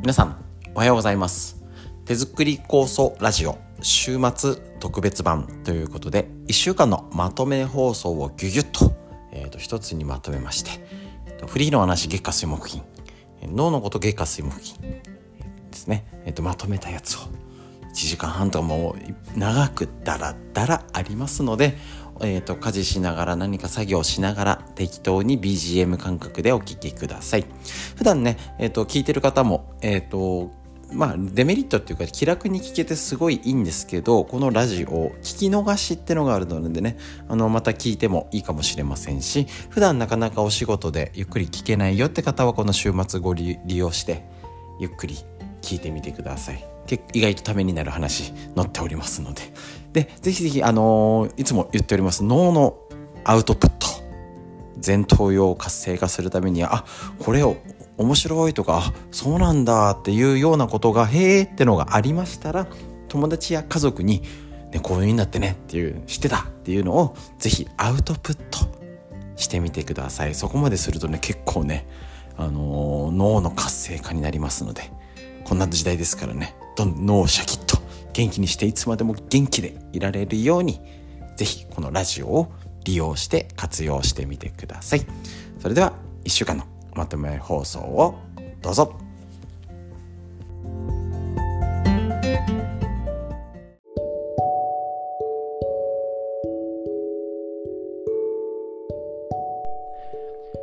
皆さんおはようございます。手作り酵素ラジオ週末特別版ということで1週間のまとめ放送をギュギュッと,、えーと、一つにまとめましてフリーの話月下水木金。脳のこと月下水木金ですね、えーと、まとめたやつを1時間半とかも長くダラダラありますのでえーと、家事しながら何か作業しながら適当に BGM 感覚でお聴きください。普段ね、え、ー、と、聞いてる方も、え、ー、と、まあ、デメリットっていうか気楽に聞けてすごいいいんですけどこのラジオ聞き逃しってのがあるのでねあのまた聞いてもいいかもしれませんし普段なかなかお仕事でゆっくり聞けないよって方はこの週末ご利用してゆっくり聞いてみてください意外とためになる話載っておりますのででぜひぜひあのー、いつも言っております脳のアウトプット。前頭葉を活性化するためにはあこれを面白いとかあそうなんだっていうようなことがへえってのがありましたら友達や家族に、ね、こういう風になってねっていう知ってたっていうのをぜひアウトプットしてみてください。そこまでするとね結構ね、あのー、脳の活性化になりますのでこんな時代ですからねどんどん脳をシャキッと元気にしていつまでも元気でいられるようにぜひこのラジオを利用して活用してみてください。それでは1週間のまとめ放送をどうぞ。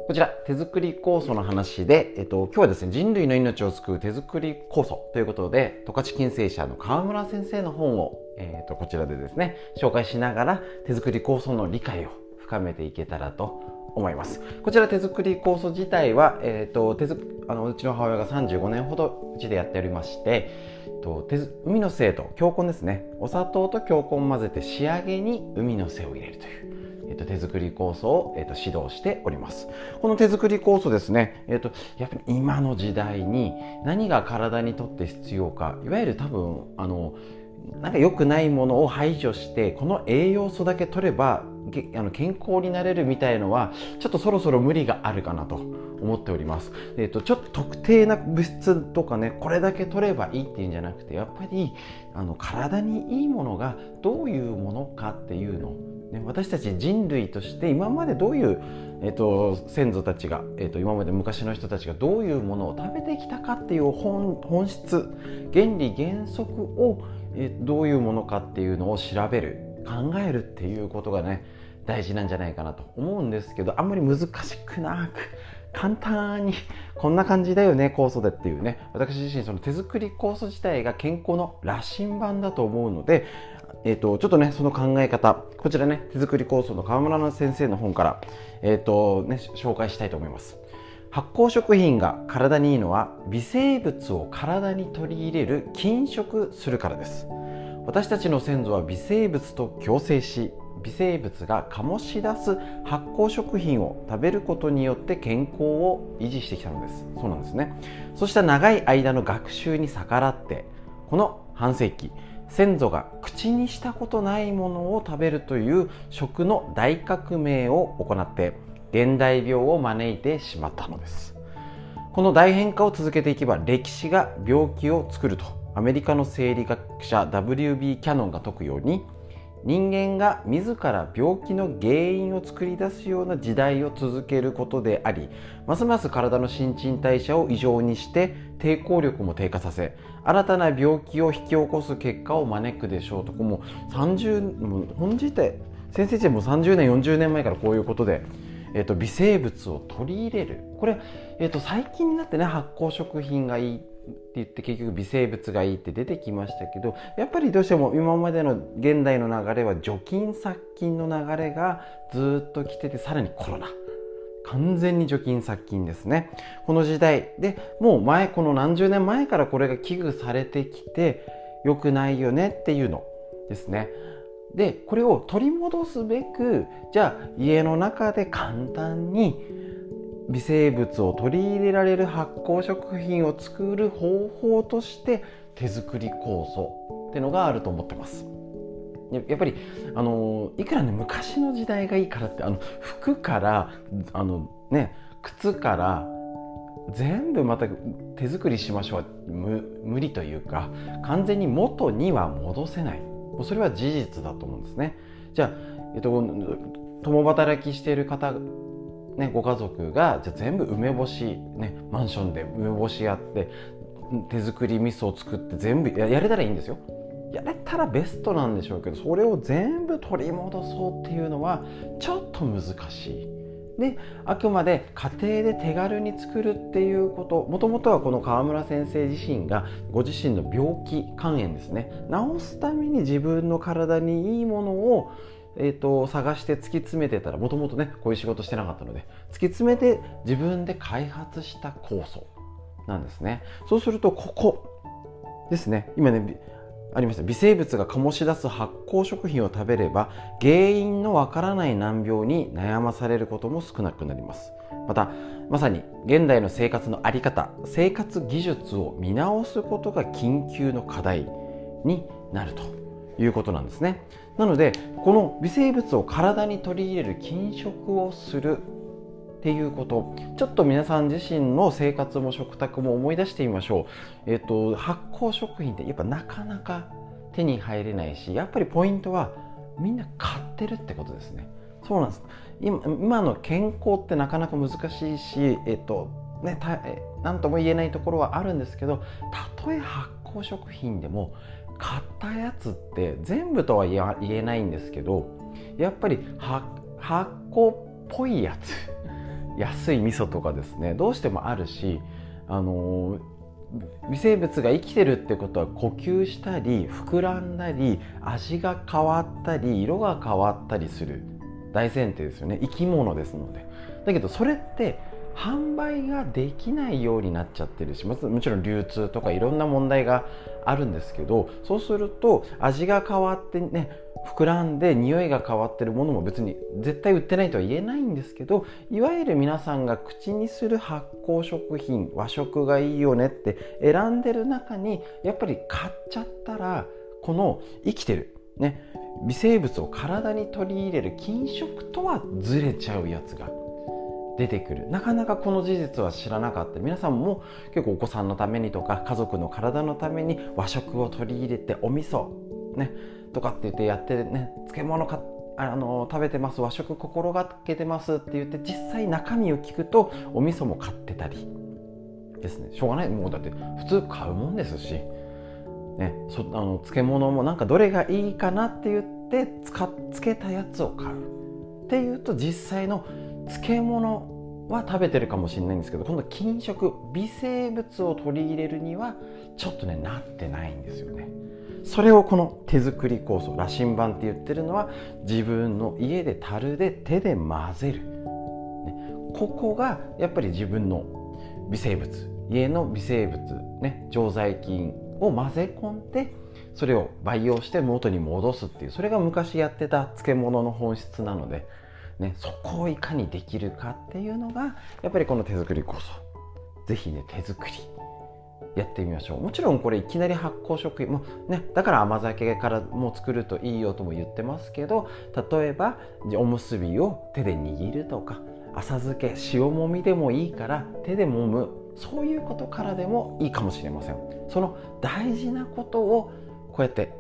こちら、手作り酵素の話で、えっと、今日はですね、人類の命を救う手作り酵素ということで、十勝金星社の川村先生の本を、えっと、こちらでですね、紹介しながら、手作り酵素の理解を深めていけたらと思います。こちら手作り酵素自体は、えっと、手あのうちの母親が35年ほどうちでやっておりまして、と海の精と強根ですねお砂糖と強根を混ぜて仕上げに海の精を入れるというえっと、手作り酵素を、えっと、指導しております。この手作り酵素ですね、えっと、やっぱり今の時代に何が体にとって必要か、いわゆる多分、あの、なんか良くないものを排除してこの栄養素だけ取ればあの健康になれるみたいのはちょっとそろそろ無理があるかなと思っております。え、ー、とちょっと特定な物質とかねこれだけ取ればいいっていうんじゃなくてやっぱりあの体にいいものがどういうものかっていうのね、私たち人類として今までどういう、えーと、先祖たちが、えーと、今まで昔の人たちがどういうものを食べてきたかっていう本本質原理原則を、え、どういうものかっていうのを調べる。考えるっていうことがね大事なんじゃないかなと思うんですけどあんまり難しくなく簡単にこんな感じだよね酵素でっていうね。私自身その手作り酵素自体が健康の羅針盤だと思うのでえーと、ちょっとねその考え方こちらね手作り酵素の川村先生の本から、えーとね、紹介したいと思います。発酵食品が体にいいのは微生物を体に取り入れる禁食するからです。私たちの先祖は微生物と共生し微生物が醸し出す発酵食品を食べることによって健康を維持してきたのです。そうなんですね。そうした長い間の学習に逆らってこの半世紀先祖が口にしたことないものを食べるという食の大革命を行って現代病を招いてしまったのですこの大変化を続けていけば歴史が病気を作るとアメリカの生理学者 W.B. キャノンが説くように人間が自ら病気の原因を作り出すような時代を続けることでありますます体の新陳代謝を異常にして抵抗力も低下させ新たな病気を引き起こす結果を招くでしょうとこもう30もう本自体先生自身も30年40年前からこういうことで、えーと、微生物を取り入れる。これ、えーと最近になってね発酵食品がいいって言って結局微生物がいいって出てきましたけどやっぱりどうしても今までの現代の流れは除菌殺菌の流れがずっと来ててさらにコロナ。完全に除菌殺菌ですね。この時代。でもう前この何十年前からこれが危惧されてきて良くないよねっていうのですね。でこれを取り戻すべくじゃあ家の中で簡単に微生物を取り入れられる発酵食品を作る方法として手作り酵素ってのがあると思ってます。やっぱりあのいくらね昔の時代がいいからってあの服からあのね靴から全部また手作りしましょう無理というか完全に元には戻せないもうそれは事実だと思うんですね。じゃあ、えっと、共働きしている方ね、ご家族がじゃ全部梅干し、ね、マンションで梅干しやって手作り味噌を作って全部やれたらいいんですよ。やれたらベストなんでしょうけどそれを全部取り戻そうっていうのはちょっと難しい。であくまで家庭で手軽に作るっていうこと。もともとはこの川村先生自身がご自身の病気肝炎ですね。治すために自分の体にいいものをえーと、探して突き詰めてたらもともとねこういう仕事してなかったので突き詰めて自分で開発した酵素なんですね。そうするとここですね。今ねありました。微生物が醸し出す発酵食品を食べれば原因のわからない難病に悩まされることも少なくなります。またまさに現代の生活の在り方生活技術を見直すことが緊急の課題になるということなんですね。なのでこの微生物を体に取り入れる禁食をするっていうこと。ちょっと皆さん自身の生活も食卓も思い出してみましょう、えっと、発酵食品ってやっぱなかなか手に入れないしやっぱりポイントはみんな買ってるってことですね。そうなんです。今今の健康ってなかなか難しいしえっとね何とも言えないところはあるんですけどたとえ発酵食品でも買ったやつって全部とは言えないんですけどやっぱり発酵っぽいやつ安い味噌とかですね。どうしてもあるしあの微生物が生きてるってことは呼吸したり膨らんだり味が変わったり色が変わったりする大前提ですよね。生き物ですので。だけどそれって販売ができないようになっちゃってるしもちろん流通とかいろんな問題があるんですけどそうすると味が変わってね膨らんで匂いが変わってるものも別に絶対売ってないとは言えないんですけどいわゆる皆さんが口にする発酵食品和食がいいよねって選んでる中にやっぱり買っちゃったらこの生きてるね微生物を体に取り入れる菌食とはずれちゃうやつが出てくる。なかなかこの事実は知らなかった。皆さんも結構お子さんのためにとか家族の体のために和食を取り入れてお味噌ねとかって言ってやってね漬物かあの食べてます和食心がけてますって言って実際中身を聞くとお味噌も買ってたり。ですね。しょうがない。もうだって普通買うもんですし、ね、そあの漬物もなんかどれがいいかなって言って使っつけたやつを買う。っていうと実際の漬物は食べてるかもしれないんですけど今度菌食微生物を取り入れるにはちょっとねなってないんですよね。それをこの手作り酵素羅針盤って言ってるのは自分の家で樽で手で混ぜる、ね、ここがやっぱり自分の微生物家の微生物、ね、常在菌を混ぜ込んでそれを培養して元に戻すっていうそれが昔やってた漬物の本質なのでね、そこをいかにできるかっていうのがやっぱりこの手作りこそ。是非ね手作りやってみましょう。もちろんこれいきなり発酵食品もねだから甘酒からも作るといいよとも言ってますけど例えばおむすびを手で握るとか浅漬け塩もみでもいいから手で揉むそういうことからでもいいかもしれません。その大事なことをこうやって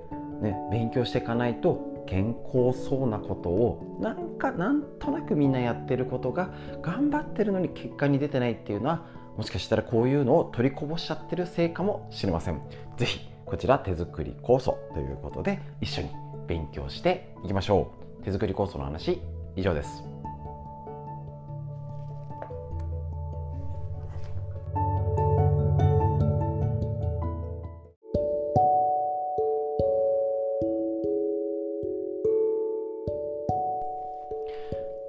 ね勉強していかないと健康そうなことをなんかなんとなくみんなやってることが頑張ってるのに結果に出てないっていうのはもしかしたらこういうのを取りこぼしちゃってるせいかもしれません。是非こちら手作り酵素ということで一緒に勉強していきましょう。手作り酵素の話以上です。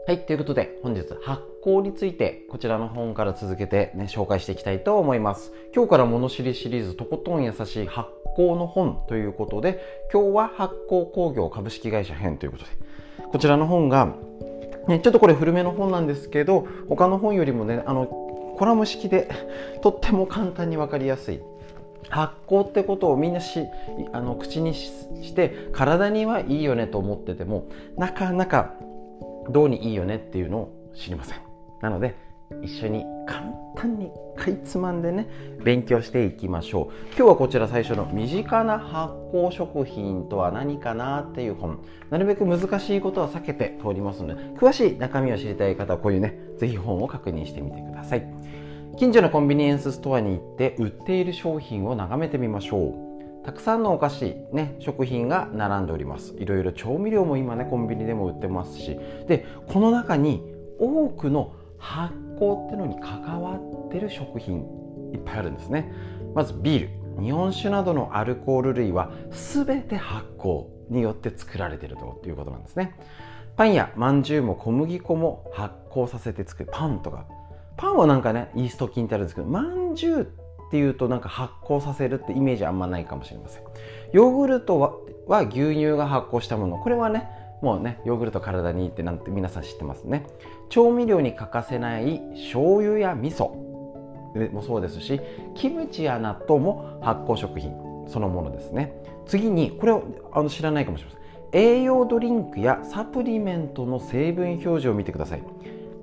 はい、ということで本日発酵についてこちらの本から続けてね、紹介していきたいと思います。今日から物知りシリーズとことん優しい発酵の本ということで、今日は発酵工業株式会社編ということで、こちらの本が、ね、ちょっとこれ古めの本なんですけど、他の本よりもね、あの、コラム式でとっても簡単にわかりやすい発酵ってことをみんなしあの口にして体にはいいよねと思っててもなかなかどうにいいよねっていうのを知りません。なので一緒に簡単にかいつまんでね勉強していきましょう。今日はこちら最初の「身近な発酵食品とは何かな?」っていう本。なるべく難しいことは避けて通りますので詳しい中身を知りたい方はこういうね是非本を確認してみてください。近所のコンビニエンスストアに行って売っている商品を眺めてみましょう。たくさんのお菓子、ね、食品が並んでおります。いろいろ調味料も今ねコンビニでも売ってますし。でこの中に多くの発酵ってのに関わってる食品いっぱいあるんですね。まずビール。日本酒などのアルコール類は全て発酵によって作られてるということなんですね。パンやまんじゅうも小麦粉も発酵させて作る。パンとか。パンはなんかねイースト菌ってあるんですけどまんじゅうってっていうとなんか発酵させるってイメージあんまないかもしれません。ヨーグルトはは牛乳が発酵したもの。これはねもうねヨーグルト体にいいってなんて皆さん知ってますね。調味料に欠かせない醤油や味噌。もそうですしキムチや納豆も発酵食品。そのものですね。次にこれをあの知らないかもしれません。栄養ドリンクやサプリメントの成分表示を見てください。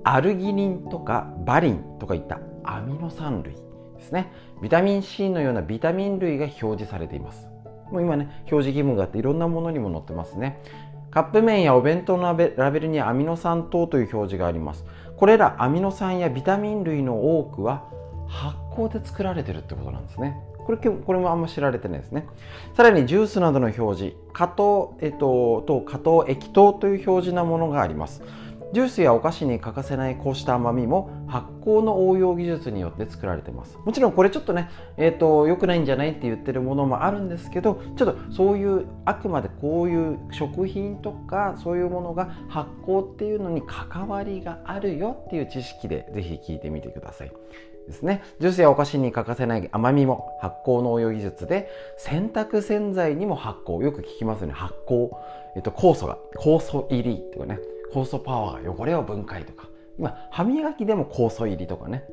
アルギニンとかバリンとかいったアミノ酸類。ですね。ビタミン C のようなビタミン類が表示されています。もう今ね表示義務があっていろんなものにも載ってますね。カップ麺やお弁当のラベルにアミノ酸等という表示があります。これらアミノ酸やビタミン類の多くは発酵で作られてるってことなんですね。これこれもあんま知られてないですね。さらにジュースなどの表示加糖、えっと、と加糖液糖という表示なものがあります。ジュースやお菓子に欠かせないこうした甘みも発酵の応用技術によって作られていますもちろんこれちょっとね、えーと、良くないんじゃないって言ってるものもあるんですけどちょっとそういうあくまでこういう食品とかそういうものが発酵っていうのに関わりがあるよっていう知識でぜひ聞いてみてくださいですね。ジュースやお菓子に欠かせない甘みも発酵の応用技術で、洗濯洗剤にも発酵。よく聞きますよね。発酵。えっと、酵素が、酵素入りとかね。酵素パワーが汚れを分解とか。今歯磨きでも酵素入りとかね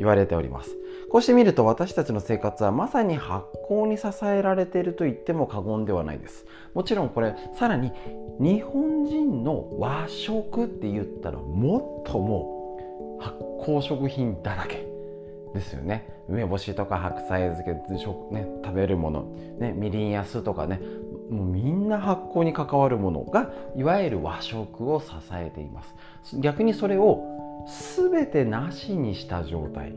言われております。こうして見ると私たちの生活はまさに発酵に支えられていると言っても過言ではないです。もちろんこれさらに日本人の和食って言ったらもっともう発酵食品だらけですよね。梅干しとか白菜漬け、ね、食べるもの、ね、みりんや酢とかねもうみんな発酵に関わるものがいわゆる和食を支えています。逆にそれを全てなしにした状態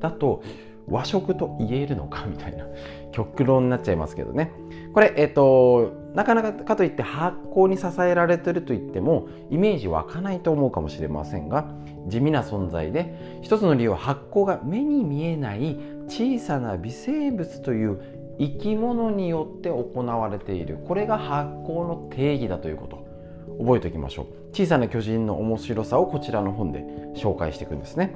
だと和食と言えるのかみたいな極論になっちゃいますけどね。これえっ、となかなかかといって発酵に支えられてると言ってもイメージ湧かないと思うかもしれませんが地味な存在で一つの理由は発酵が目に見えない小さな微生物という生き物によって行われている。これが発酵の定義だということ。覚えておきましょう。小さな巨人の面白さをこちらの本で紹介していくんですね。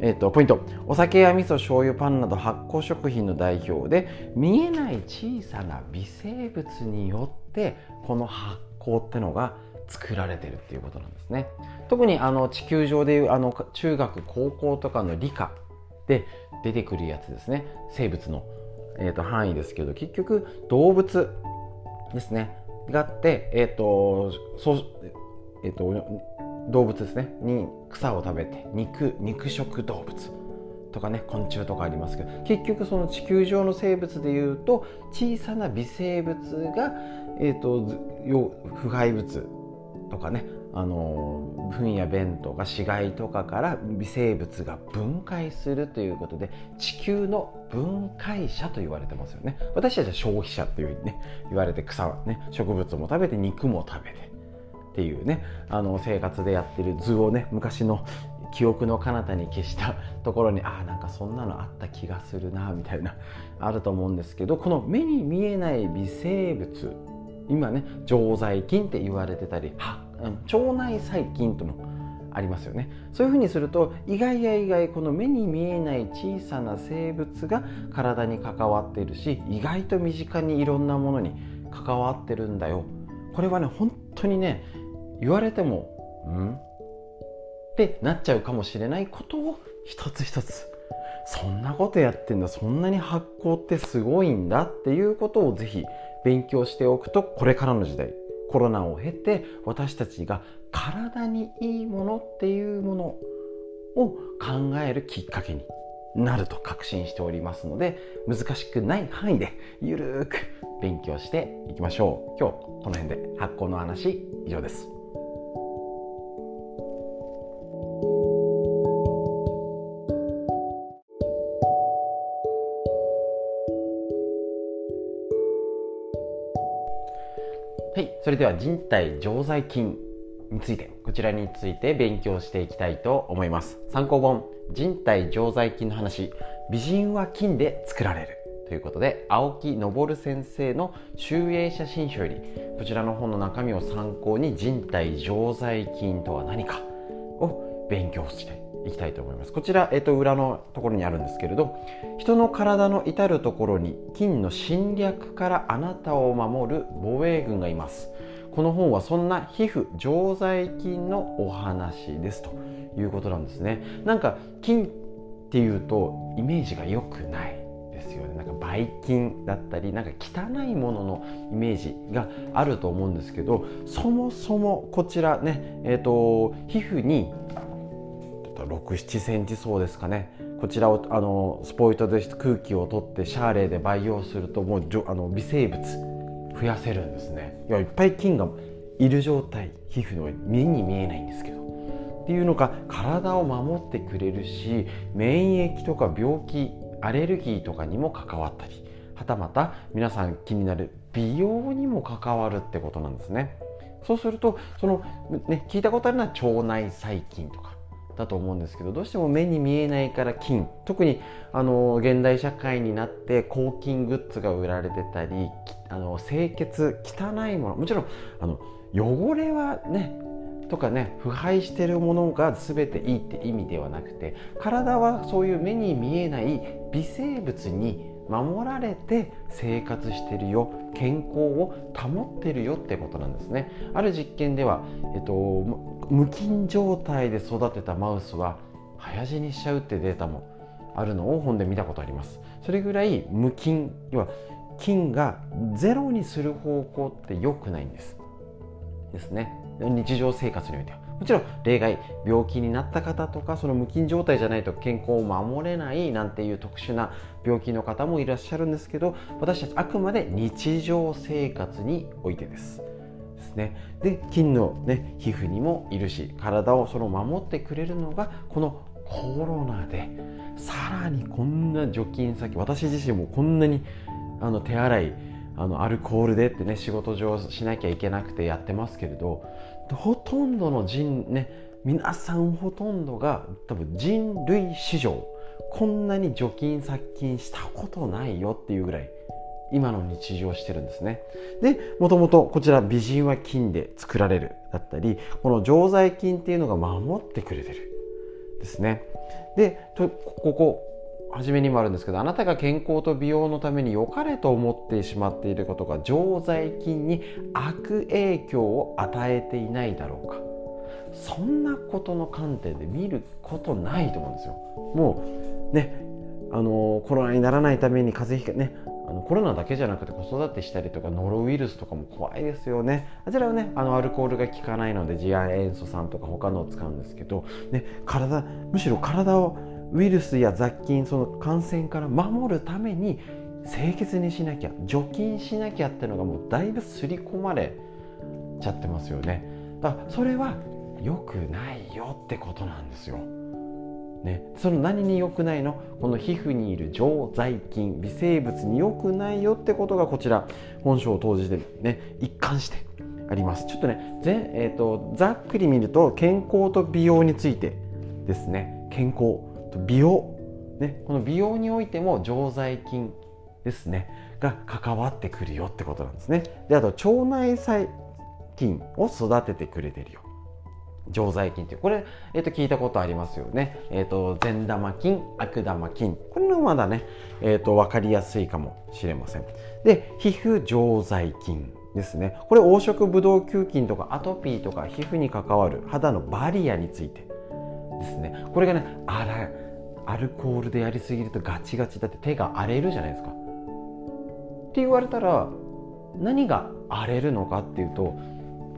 えーと、ポイント。お酒や味噌醤油パンなど発酵食品の代表で見えない小さな微生物によってこの発酵ってのが作られてるっていうことなんですね。特にあの地球上でいうあの中学高校とかの理科で出てくるやつですね。生物のえー、と範囲ですけど結局動物ですね。がって、えーとそうえーと、動物ですね。に草を食べて肉肉食動物とかね昆虫とかありますけど結局その地球上の生物でいうと小さな微生物が、えーと腐敗物とかねあの糞や便とか死骸とかから微生物が分解するということで地球の分解者と言われてますよね。私たちは消費者っていうふうにね言われて草はね植物も食べて肉も食べてっていうねあの生活でやってる図をね昔の記憶の彼方に消した ところにああなんかそんなのあった気がするなみたいなあると思うんですけどこの目に見えない微生物今ね常在菌って言われてたり腸内細菌ともありますよね。そういうふうにすると意外や意外この目に見えない小さな生物が体に関わっているし意外と身近にいろんなものに関わってるんだよ。これはね本当にね言われてもん？ってなっちゃうかもしれないことを一つ一つ。そんなことやってんだそんなに発酵ってすごいんだっていうことをぜひ勉強しておくとこれからの時代コロナを経て私たちが体にいいものっていうものを考えるきっかけになると確信しておりますので難しくない範囲でゆるーく勉強していきましょう。今日この辺で発酵の話以上です。それでは人体常在菌についてこちらについて勉強していきたいと思います。参考本人体常在菌の話美人は菌で作られるということで青木昇先生の集英写真書よりこちらの本の中身を参考に人体常在菌とは何かを勉強していきたいと思います。こちら、えっと、裏のところにあるんですけれど人の体の至る所に菌の侵略からあなたを守る防衛軍がいます。この本はそんな皮膚常在菌のお話です。ということなんですね。なんか菌っていうとイメージが良くないですよね。なんかばい菌だったりなんか汚いもののイメージがあると思うんですけどそもそもこちらねえっ、ー、と皮膚に67センチ層ですかね。こちらをあのスポイトで空気を取ってシャーレーで培養するともうあの微生物増やせるんですね。いやいっぱい菌がいる状態。皮膚の目に見えないんですけど。っていうのが体を守ってくれるし免疫とか病気アレルギーとかにも関わったり。はたまた皆さん気になる美容にも関わるってことなんですね。そうするとその、ね、聞いたことあるのは腸内細菌とか。だと思うんですけどどうしても目に見えないから菌特にあの現代社会になって抗菌グッズが売られてたりあの清潔汚いもの。もちろんあの汚れはねとかね腐敗してるものが全ていいって意味ではなくて体はそういう目に見えない微生物に守られて生活してるよ健康を保ってるよってことなんですね。ある実験では、えっと、無菌状態で育てたマウスは早死にしちゃうってデータもあるのを本で見たことあります。それぐらい無菌要は菌がゼロにする方向って良くないんです。ですね。日常生活においては。もちろん例外病気になった方とかその無菌状態じゃないと健康を守れないなんていう特殊な病気の方もいらっしゃるんですけど私たちあくまで日常生活においてです。ですね。で菌の、ね、皮膚にもいるし体をその守ってくれるのがこのコロナでさらにこんな除菌先私自身もこんなにあの手洗いあのアルコールでってね仕事上しなきゃいけなくてやってますけれどほとんどの人ね皆さんほとんどが多分人類史上こんなに除菌殺菌したことないよっていうぐらい今の日常してるんですね。でもともとこちら美人は菌で作られるだったりこの常在菌っていうのが守ってくれてるですね。でここ初めにもあるんですけどあなたが健康と美容のために良かれと思ってしまっていることが常在菌に悪影響を与えていないだろうか。そんなことの観点で見ることないと思うんですよ。もうねあのコロナにならないために風邪ひかねあのコロナだけじゃなくて子育てしたりとかノロウイルスとかも怖いですよね。あちらはねあのアルコールが効かないので次亜塩素酸とか他のを使うんですけど、ね、体むしろ体をウイルスや雑菌その感染から守るために清潔にしなきゃ除菌しなきゃってのがもうだいぶ刷り込まれちゃってますよね。だからそれは良くないよってことなんですよ。ね、その何に良くないの？この皮膚にいる常在菌微生物に良くないよってことがこちら本書を通じてね一貫してあります。ちょっとねぜ、えーとざっくり見ると健康と美容についてですね。健康。美容、ね、この美容においても常在菌ですねが関わってくるよってことなんですね。であと腸内細菌を育ててくれてるよ。常在菌ってこれ、えー、と聞いたことありますよね、えーと、善玉菌悪玉菌。これのまだね、えーと、分かりやすいかもしれません。で皮膚常在菌ですね。これ黄色ブドウ球菌とかアトピーとか皮膚に関わる肌のバリアについてですね。これがねあらアルコールでやりすぎるとガチガチだって手が荒れるじゃないですか。って言われたら何が荒れるのかっていうと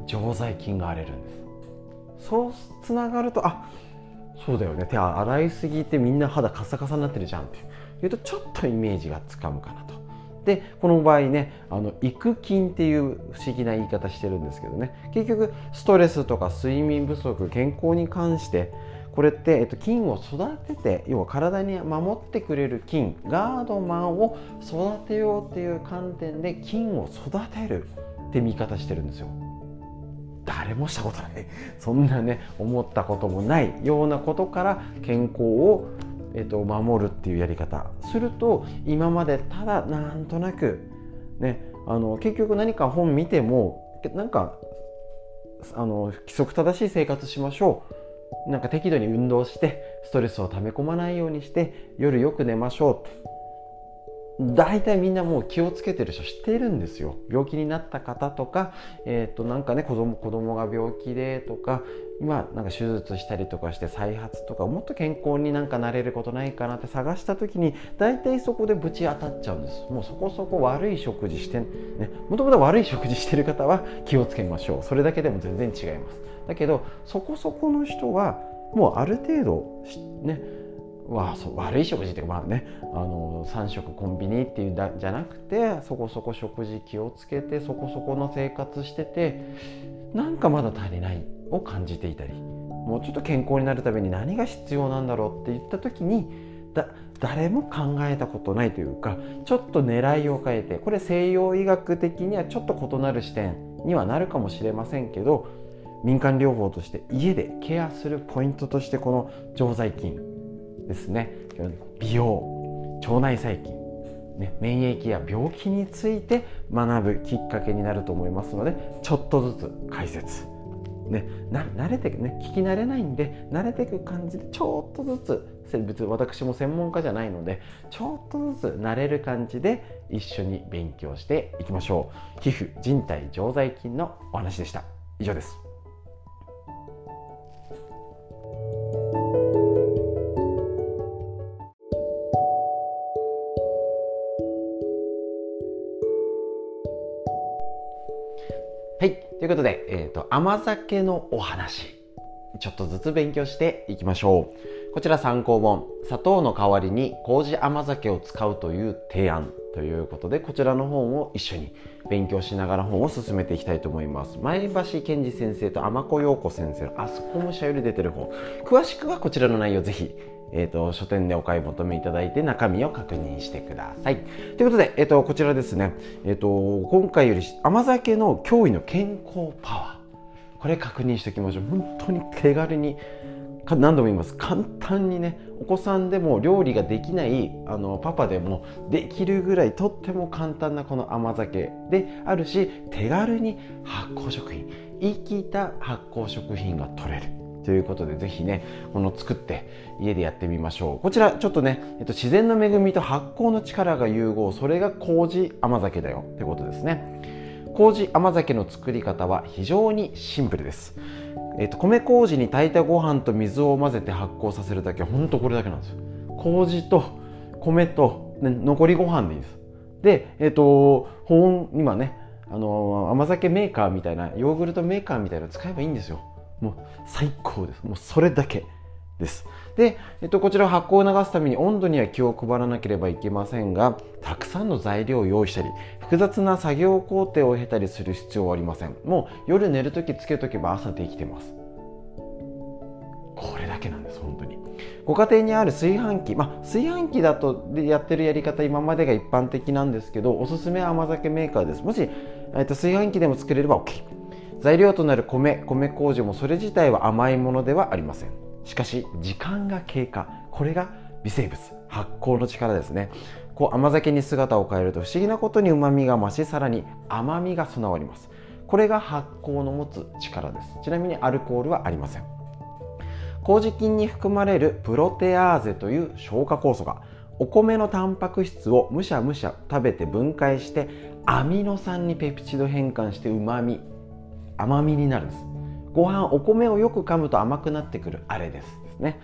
常在菌が荒れるんです。そうつながるとあそうだよね手洗いすぎてみんな肌カサカサになってるじゃんっていうとちょっとイメージがつかむかなとでこの場合ねあの育菌っていう不思議な言い方してるんですけどね結局ストレスとか睡眠不足健康に関してこれって、えっと、菌を育てて要は体に守ってくれる菌ガードマンを育てようっていう観点で菌を育てるって見方してるんですよ。誰もしたことない。そんなね思ったこともないようなことから健康をえーと、守るっていうやり方。すると今までただなんとなくねあの結局何か本見てもなんかあの規則正しい生活しましょう。なんか適度に運動してストレスを溜め込まないようにして夜よく寝ましょう。って大体みんなもう気をつけてる人知っているんですよ。病気になった方とか、えー、となんかね子供子供が病気でとか今なんか手術したりとかして再発とかもっと健康になんかなれることないかなって探した時に大体そこでぶち当たっちゃうんです。もうそこそこ悪い食事してね。もともと悪い食事してる方は気をつけましょう。それだけでも全然違います。だけどそこそこの人はもうある程度ねわそう悪い食事っていうかまあねあの3食コンビニっていうんじゃなくてそこそこ食事気をつけてそこそこの生活しててなんかまだ足りないを感じていたりもうちょっと健康になるために何が必要なんだろうって言った時にだ誰も考えたことないというかちょっと狙いを変えてこれ西洋医学的にはちょっと異なる視点にはなるかもしれませんけど民間療法として家でケアするポイントとしてこの常在菌ですね。美容腸内細菌、ね、免疫や病気について学ぶきっかけになると思いますのでちょっとずつ解説。ね、慣れてね聞き慣れないんで慣れていく感じでちょっとずつ別に私も専門家じゃないのでちょっとずつ慣れる感じで一緒に勉強していきましょう。皮膚人体常在菌のお話でした。以上です。はいということで、えーと、甘酒のお話。ちょっとずつ勉強していきましょう。こちら参考本。砂糖の代わりに麹甘酒を使うという提案。ということでこちらの本を一緒に勉強しながら本を進めていきたいと思います。前橋健二先生と天子陽子先生のあそこも社より出てる本詳しくはこちらの内容ぜひえーと、書店でお買い求めいただいて中身を確認してください。ということで、えーと、こちらですね、えーと、今回より甘酒の驚異の健康パワー。これ確認しておきましょう。本当に手軽に何度も言います。簡単にねお子さんでも料理ができないあのパパでもできるぐらいとっても簡単なこの甘酒であるし手軽に発酵食品生きた発酵食品が取れる。ということでぜひねこの作って家でやってみましょう。こちらちょっとね、えっと、自然の恵みと発酵の力が融合。それが麹甘酒だよ。ってことですね。麹甘酒の作り方は非常にシンプルです、えっと、米麹に炊いたご飯と水を混ぜて発酵させるだけほんとこれだけなんですよ。麹と米と、ね、残りご飯でいいです。でえっと保温今ねあの甘酒メーカーみたいなヨーグルトメーカーみたいなの使えばいいんですよ。もう最高です。もうそれだけです。で、えっと、こちら発酵を流すために温度には気を配らなければいけませんがたくさんの材料を用意したり複雑な作業工程を経たりする必要はありません。もう夜寝る時つけとけば朝できてます。これだけなんです本当に。ご家庭にある炊飯器、まあ、炊飯器だとでやってるやり方今までが一般的なんですけどおすすめは甘酒メーカーです。もし、えっと、炊飯器でも作れれば OK 材料となる米米麹もそれ自体は甘いものではありません。しかし時間が経過。これが微生物。発酵の力ですね。こう甘酒に姿を変えると不思議なことにうまみが増しさらに甘みが備わります。これが発酵の持つ力です。ちなみにアルコールはありません。麹菌に含まれるプロテアーゼという消化酵素がお米のタンパク質をむしゃむしゃ食べて分解してアミノ酸にペプチド変換してうまみ甘みになるんです。ご飯お米をよく噛むと甘くなってくるあれですですね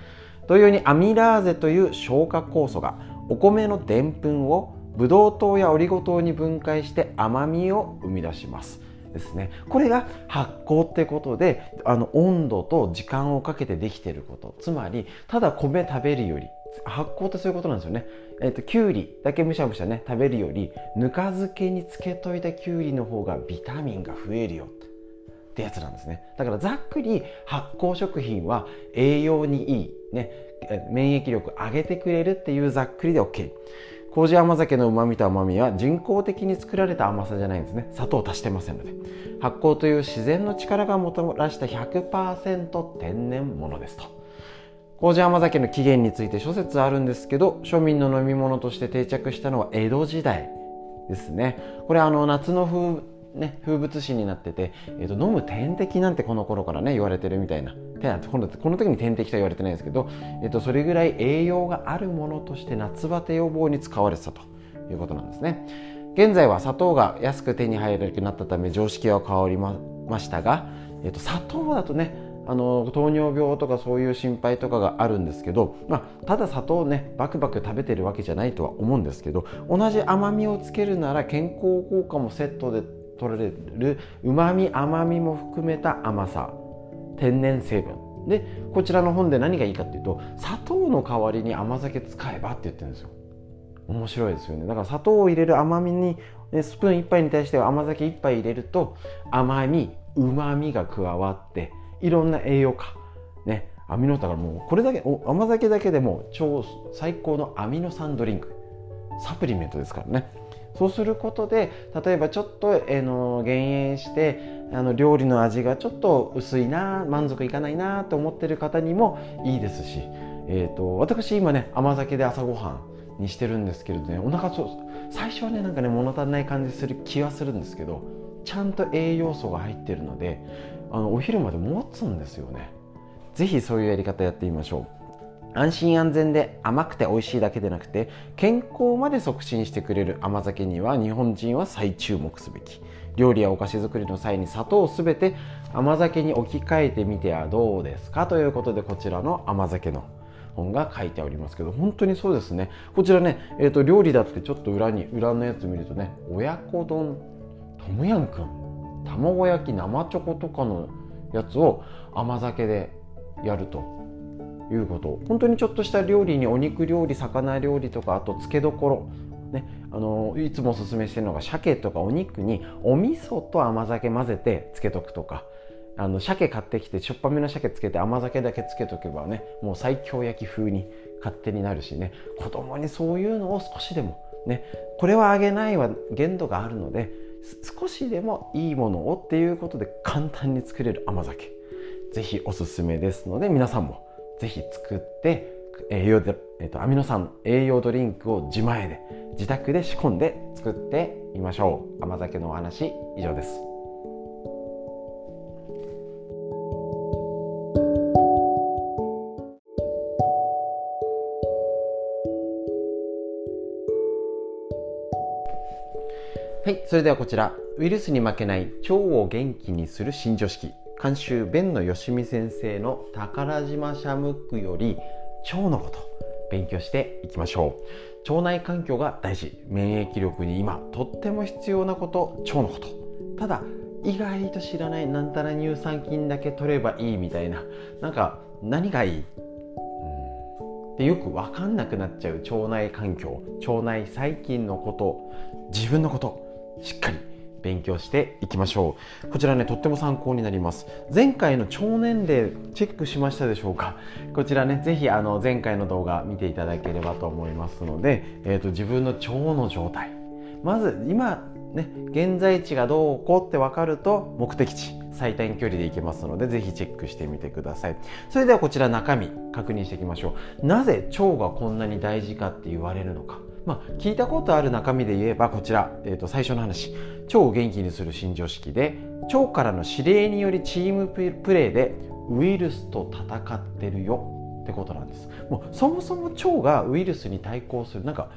同様にアミラーゼという消化酵素がお米のでんぷんをブドウ糖やオリゴ糖に分解して甘みを生み出します。ですね。これが発酵ってことであの温度と時間をかけてできてること。つまりただ米食べるより発酵ってそういうことなんですよね。えっ、ー、と、きゅうりだけむしゃむしゃね、食べるより、ぬか漬けにつけといたきゅうりの方がビタミンが増えるよ。ってやつなんですね。だからざっくり発酵食品は栄養にいい、ね、免疫力上げてくれるっていうざっくりで OK。麹甘酒の旨味と甘みは人工的に作られた甘さじゃないんですね砂糖を足してませんので発酵という自然の力がもたらした100%天然物ですと麹甘酒の起源について諸説あるんですけど庶民の飲み物として定着したのは江戸時代ですねこれあの夏の風ね、風物詩になってて、えーと、飲む点滴なんてこの頃からね言われてるみたいな。このこの時に点滴とは言われてないんですけど、えーと、それぐらい栄養があるものとして夏バテ予防に使われてたということなんですね。現在は砂糖が安く手に入るようになったため常識は変わりましたが、えーと砂糖だとねあの糖尿病とかそういう心配とかがあるんですけど、まあ、ただ砂糖をねバクバク食べてるわけじゃないとは思うんですけど同じ甘みをつけるなら健康効果もセットで取られる。うまみ甘みも含めた甘さ。天然成分。でこちらの本で何がいいかっていうと砂糖の代わりに甘酒使えばって言ってるんですよ。面白いですよね。だから砂糖を入れる甘みにスプーン1杯に対しては甘酒1杯入れると甘みうまみが加わっていろんな栄養価。ねアミノだからもうこれだけ甘酒だけでも超最高のアミノ酸ドリンク。サプリメントですからね。そうすることで例えばちょっと、えー、の減塩してあの料理の味がちょっと薄いな満足いかないなと思ってる方にもいいですし、えーと、私今ね甘酒で朝ごはんにしてるんですけれどねお腹そう最初はねなんかね物足りない感じする気はするんですけどちゃんと栄養素が入ってるのであのお昼まで持つんですよね。是非そういうやり方やってみましょう。安心安全で甘くて美味しいだけでなくて健康まで促進してくれる甘酒には日本人は再注目すべき。料理やお菓子作りの際に砂糖をすべて甘酒に置き換えてみてはどうですか？ということでこちらの甘酒の本が書いておりますけど本当にそうですね。こちらね、えーと、料理だってちょっと裏に裏のやつ見るとね親子丼トムヤンくん卵焼き生チョコとかのやつを甘酒でやると。いうこと。本当にちょっとした料理にお肉料理魚料理とかあと漬けどころ。ね、あのいつもおすすめしてるのが鮭とかお肉にお味噌と甘酒混ぜて漬けとくとか。あの鮭買ってきてしょっぱめの鮭つけて甘酒だけつけとけばねもう最強焼き風に勝手になるしね。子供にそういうのを少しでもねこれはあげないは限度があるので少しでもいいものをっていうことで簡単に作れる甘酒。ぜひおすすめですので皆さんもぜひ作って栄養で、えーと、アミノ酸栄養ドリンクを自前で自宅で仕込んで作ってみましょう。甘酒のお話以上です。はい、それではこちら、ウイルスに負けない腸を元気にする新常識、監修弁野よしみ先生の宝島シャムックより腸のこと勉強していきましょう。腸内環境が大事、免疫力に今とっても必要なこと、腸のこと。ただ、意外と知らないなんたら乳酸菌だけ取ればいいみたいな、なんか何がいい？でよく分かんなくなっちゃう腸内環境。腸内細菌のこと。自分のこと。しっかり。勉強していきましょう。こちらねとっても参考になります。前回の腸年齢チェックしましたでしょうか？こちらね是非あの前回の動画見ていただければと思いますので、えーと、自分の腸の状態。まず今ね現在地がどうこうって分かると目的地最短距離で行けますのでぜひチェックしてみてください。それではこちら中身確認していきましょう。なぜ腸がこんなに大事かって言われるのか。まあ、聞いたことある中身で言えばこちら、えー、と最初の話。腸を元気にする新常識で腸からの指令によりチームプレーでウイルスと戦ってるよ。ってことなんです。もうそもそも腸がウイルスに対抗する。なんか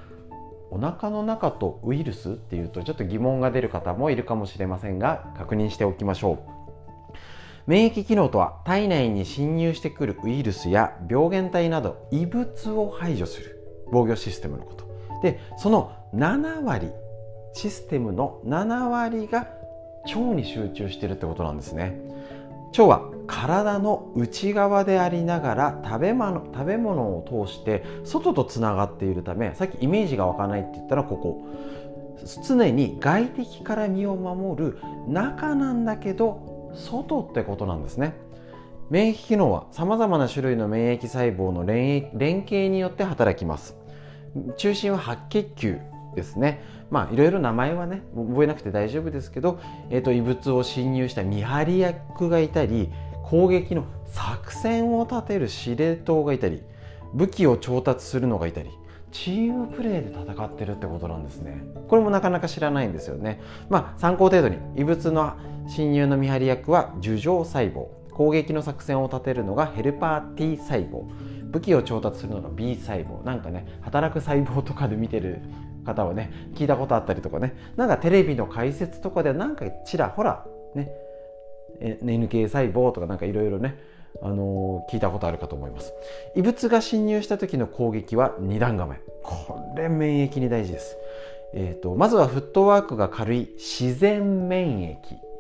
お腹の中とウイルスっていうとちょっと疑問が出る方もいるかもしれませんが確認しておきましょう。免疫機能とは体内に侵入してくるウイルスや病原体など異物を排除する防御システムのこと。でその7割システムの7割が腸に集中してるってことなんですね。腸は体の内側でありながら食べ物食べ物を通して外とつながっているためさっきイメージが湧かないって言ったらここ。常に外敵から身を守る中なんだけど外ってことなんですね。免疫機能はさまざまな種類の免疫細胞の連携によって働きます。中心は白血球ですね。まあいろいろ名前はね覚えなくて大丈夫ですけど、えーと、異物を侵入した見張り役がいたり攻撃の作戦を立てる司令塔がいたり武器を調達するのがいたりチームプレーで戦ってるってこなんですね。これもなかなか知らないんですよね。まあ参考程度に異物の侵入の見張り役は樹状細胞。攻撃の作戦を立てるのがヘルパー T 細胞。武器を調達するのが B 細胞なんかね働く細胞とかで見てる方はね聞いたことあったりとかね。なんかテレビの解説とかでなんかちらほらね NK 細胞とかなんかいろいろねあのー、聞いたことあるかと思います。異物が侵入した時の攻撃は2段構え。これ免疫に大事です、えーとまずはフットワークが軽い自然免疫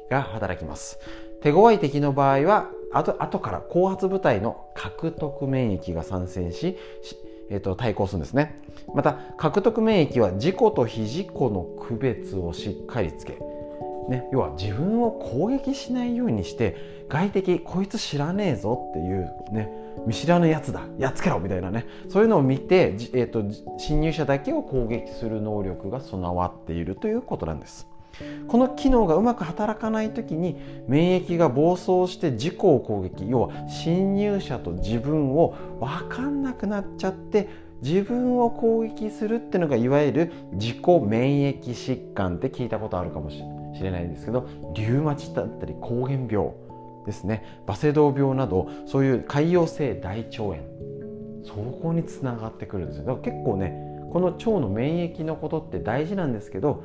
が働きます。手強い敵の場合は後後から後発部隊の獲得免疫が参戦しえーと、対抗するんですねまた獲得免疫は自己と非自己の区別をしっかりつけ、ね、要は自分を攻撃しないようにして外敵こいつ知らねえぞっていうね見知らぬやつだやっつけろみたいなねそういうのを見て、えーと侵入者だけを攻撃する能力が備わっているということなんです。この機能がうまく働かない時に免疫が暴走して自己を攻撃。要は侵入者と自分を分かんなくなっちゃって自分を攻撃するっていうのがいわゆる自己免疫疾患って聞いたことあるかもしれないんですけどリウマチだったり膠原病ですね。バセドウ病などそういう潰瘍性大腸炎。そこにつながってくるんですよ。だから結構ねこの腸の免疫のことって大事なんですけど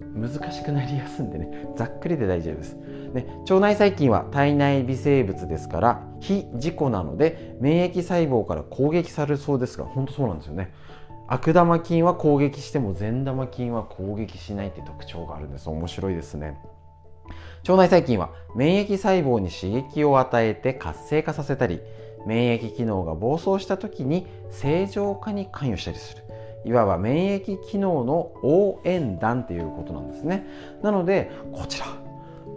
難しくなりやすいんでね。ざっくりで大丈夫です、ね、腸内細菌は体内微生物ですから非自己なので免疫細胞から攻撃されるそうですが本当そうなんですよね。悪玉菌は攻撃しても善玉菌は攻撃しないって特徴があるんです。面白いですね。腸内細菌は免疫細胞に刺激を与えて活性化させたり免疫機能が暴走した時に正常化に関与したりする。いわば免疫機能の応援団ということなんですね。なのでこちら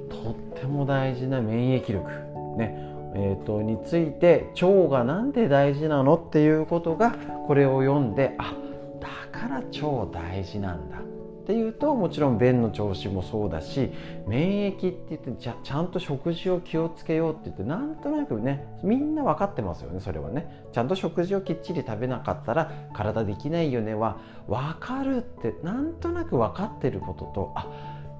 とっても大事な免疫力ねえーと、について腸が何で大事なのっていうことがこれを読んであだから腸大事なんだ。っていうともちろん便の調子もそうだし免疫って言ってちゃちゃんと食事を気をつけようって言ってなんとなくねみんな分かってますよねそれはね。ちゃんと食事をきっちり食べなかったら体できないよねは分かるってなんとなく分かってることとあ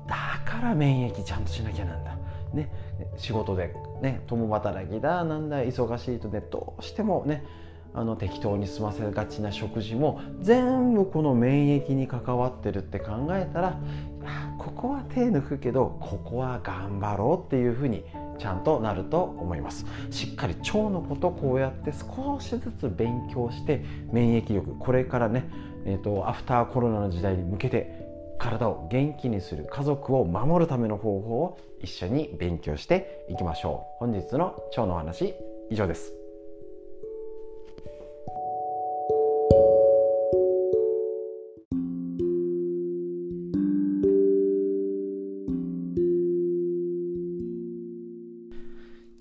だから免疫ちゃんとしなきゃなんだ。ね仕事でね共働きだなんだ忙しいとねどうしてもねあの適当に済ませがちな食事も全部この免疫に関わってるって考えたらここは手抜くけどここは頑張ろうっていうふうにちゃんとなると思います。しっかり腸のことこうやって少しずつ勉強して免疫力これからね、えーと、アフターコロナの時代に向けて体を元気にする家族を守るための方法を一緒に勉強していきましょう。本日の腸の話以上です。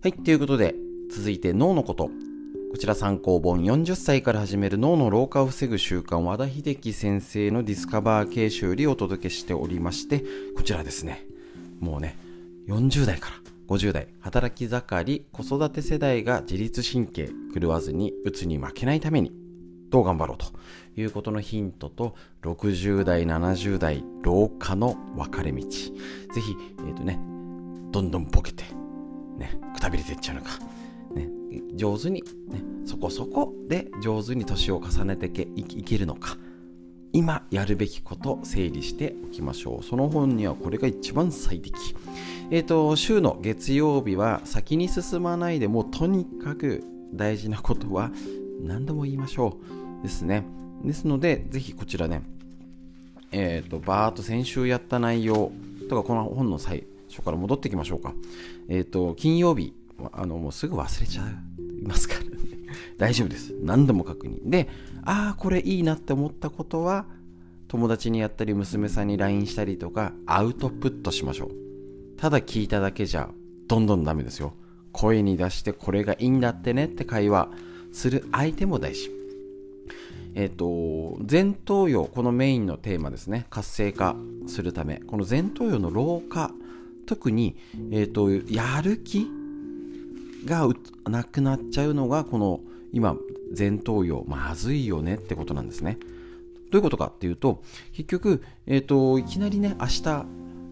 はい、ということで、続いて脳のこと。こちら参考本40歳から始める脳の老化を防ぐ習慣和田秀樹先生のディスカバー形式よりお届けしておりまして、こちらですね、もうね、40代から50代、働き盛り、子育て世代が自律神経狂わずに、うつに負けないために、どう頑張ろうということのヒントと、60代、70代、老化の分かれ道。ぜひ、えっ、ー、とね、どんどんボケて、ね、くたびれていっちゃうのか、ね、上手に、ね、そこそこで上手に年を重ねていけいけるのか。今やるべきこと整理しておきましょう。その本にはこれが一番最適。えっ、ー、と週の月曜日は先に進まないでもとにかく大事なことは何度も言いましょう。ですね。ですのでぜひこちらねえっ、ー、とバーっと先週やった内容とかこの本の最から戻ってきましょうか。えっ、ー、と、金曜日、あの、もうすぐ忘れちゃいますからね。大丈夫です。何度も確認。で、ああ、これいいなって思ったことは、友達にやったり、娘さんに LINE したりとか、アウトプットしましょう。ただ聞いただけじゃ、どんどんダメですよ。声に出してこれがいいんだってねって会話する相手も大事。えっ、ー、と、前頭葉、このメインのテーマですね、活性化するため、この前頭葉の老化、特に、え、ー、と、やる気がなくなっちゃうのが、この今、前頭葉、まずいよねってことなんですね。どういうことかっていうと、結局、え、ー、と、いきなりね、明日、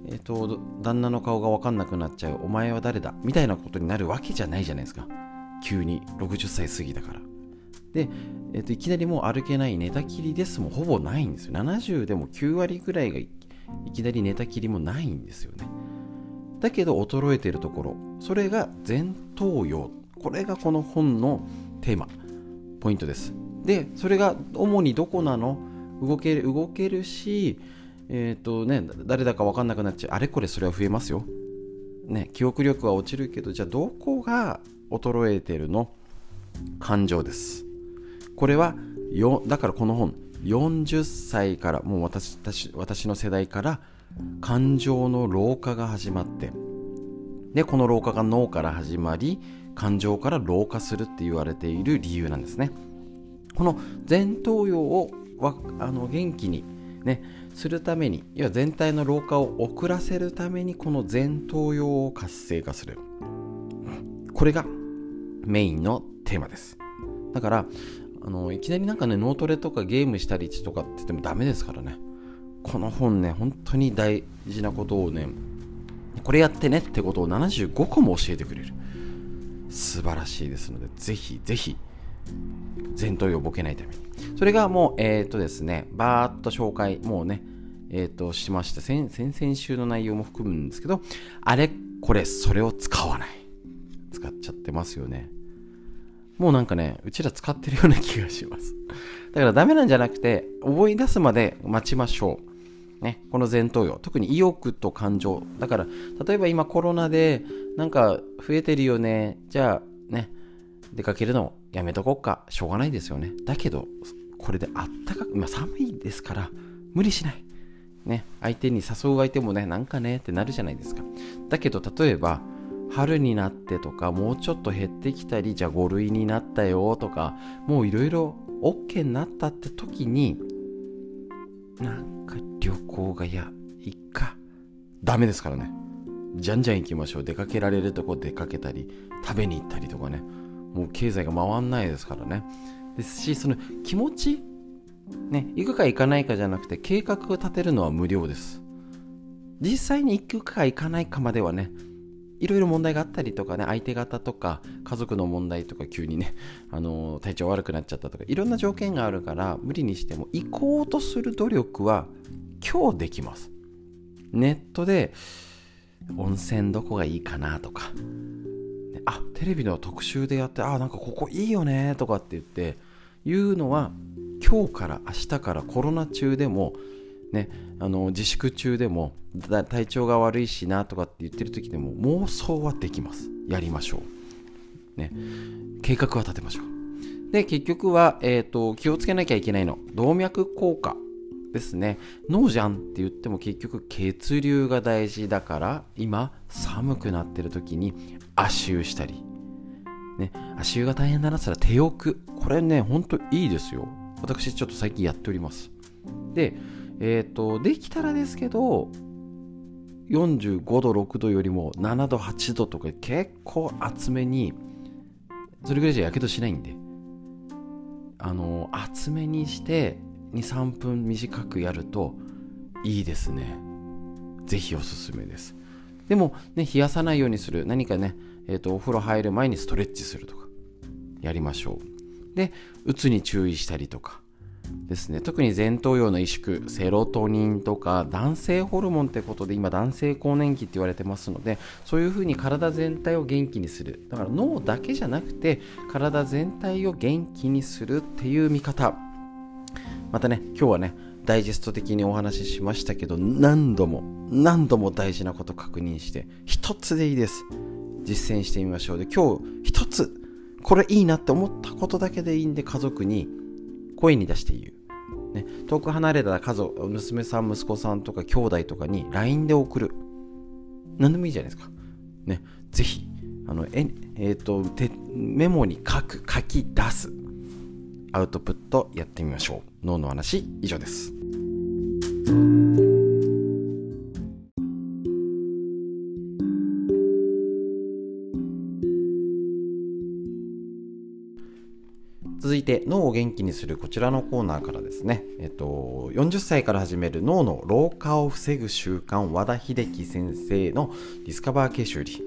えっ、と、旦那の顔がわかんなくなっちゃう、お前は誰だみたいなことになるわけじゃないじゃないですか。急に60歳過ぎだから。で、えー、といきなりもう歩けない寝たきりですもほぼないんですよ70でも9割ぐらいがいきなり寝たきりもないんですよねだけど衰えているところそれが前頭葉。これがこの本のテーマ。ポイントです。でそれが主にどこなの？動ける動けるしえっ、ー、とね誰だか分かんなくなっちゃう。あれこれそれは増えますよ。ね記憶力は落ちるけどじゃあどこが衰えてるの？感情です。これはよだからこの本40歳からもう私私の世代から感情の老化が始まってでこの老化が脳から始まり感情から老化するって言われている理由なんですね。この前頭葉をあの元気にねするために要は全体の老化を遅らせるためにこの前頭葉を活性化する。これがメインのテーマです。だからあのいきなりなんかね脳トレとかゲームしたりとかって言ってもダメですからね。この本ね本当に大事なことをねこれやってねってことを75個も教えてくれる。素晴らしいですのでぜひぜひ前頭葉をボケないために。それがもうえっ、ー、とですねバーッと紹介もうねえっ、ー、としました。先々週の内容も含むんですけどあれこれそれを使わない。使っちゃってますよね。もうなんかね、うちら使ってるような気がします。だからダメなんじゃなくて、思い出すまで待ちましょう。ね、この前頭葉。特に意欲と感情。だから、例えば今コロナで、なんか増えてるよね。じゃあ、ね、出かけるのやめとこっか。しょうがないですよね。だけど、これであったかく、今寒いですから、無理しない。ね、相手に誘う相手もね、なんかねってなるじゃないですか。だけど、例えば、春になってとかもうちょっと減ってきたりじゃあ5類になったよとかもういろいろ OK になったって時になんか旅行がやいっか。ダメですからね。じゃんじゃん行きましょう。出かけられるとこ出かけたり食べに行ったりとかね。もう経済が回んないですからね。ですしその気持ちね行くか行かないかじゃなくて計画を立てるのは無料です。実際に行くか行かないかまではねいろいろ問題があったりとかね、相手方とか家族の問題とか急にね、あの体調悪くなっちゃったとか、いろんな条件があるから無理にしても行こうとする努力は今日できます。ネットで温泉どこがいいかなとか、あ、テレビの特集でやって、あ、なんかここいいよねとかって言って言うのは今日から明日からコロナ中でもね、あの自粛中でも体調が悪いしなとかって言ってる時でも妄想はできます。やりましょう、ね、計画は立てましょう。で結局は、えーと、気をつけなきゃいけないの。動脈硬化。ですね。脳じゃんって言っても結局血流が大事だから今寒くなってる時に足湯したり、ね、足湯が大変だなったら手浴これねほんといいですよ。私ちょっと最近やっております。でえっ、ー、と、できたらですけど、45度、6度よりも7度、8度とか結構厚めに、それぐらいじゃやけどしないんで、あの、厚めにして、2、3分短くやるといいですね。ぜひおすすめです。でも、ね、冷やさないようにする。何かね、えっ、ー、と、お風呂入る前にストレッチするとか、やりましょう。で、うつに注意したりとか、ですね特に前頭葉の萎縮セロトニンとか男性ホルモンってことで今男性更年期って言われてますのでそういうふうに体全体を元気にするだから脳だけじゃなくて体全体を元気にするっていう見方またね今日はねダイジェスト的にお話ししましたけど何度も何度も大事なこと確認して一つでいいです。実践してみましょう。で今日一つこれいいなって思ったことだけでいいんで家族に声に出して言う、ね、遠く離れた家族娘さん息子さんとか兄弟とかに LINE で送る。何でもいいじゃないですか。ねぜひあのえ、えーと、メモに書く書き出す。アウトプットやってみましょう。脳の話以上です。続いて脳を元気にするこちらのコーナーからですね、えっと、40歳から始める脳の老化を防ぐ習慣和田秀樹先生のディスカバー形修理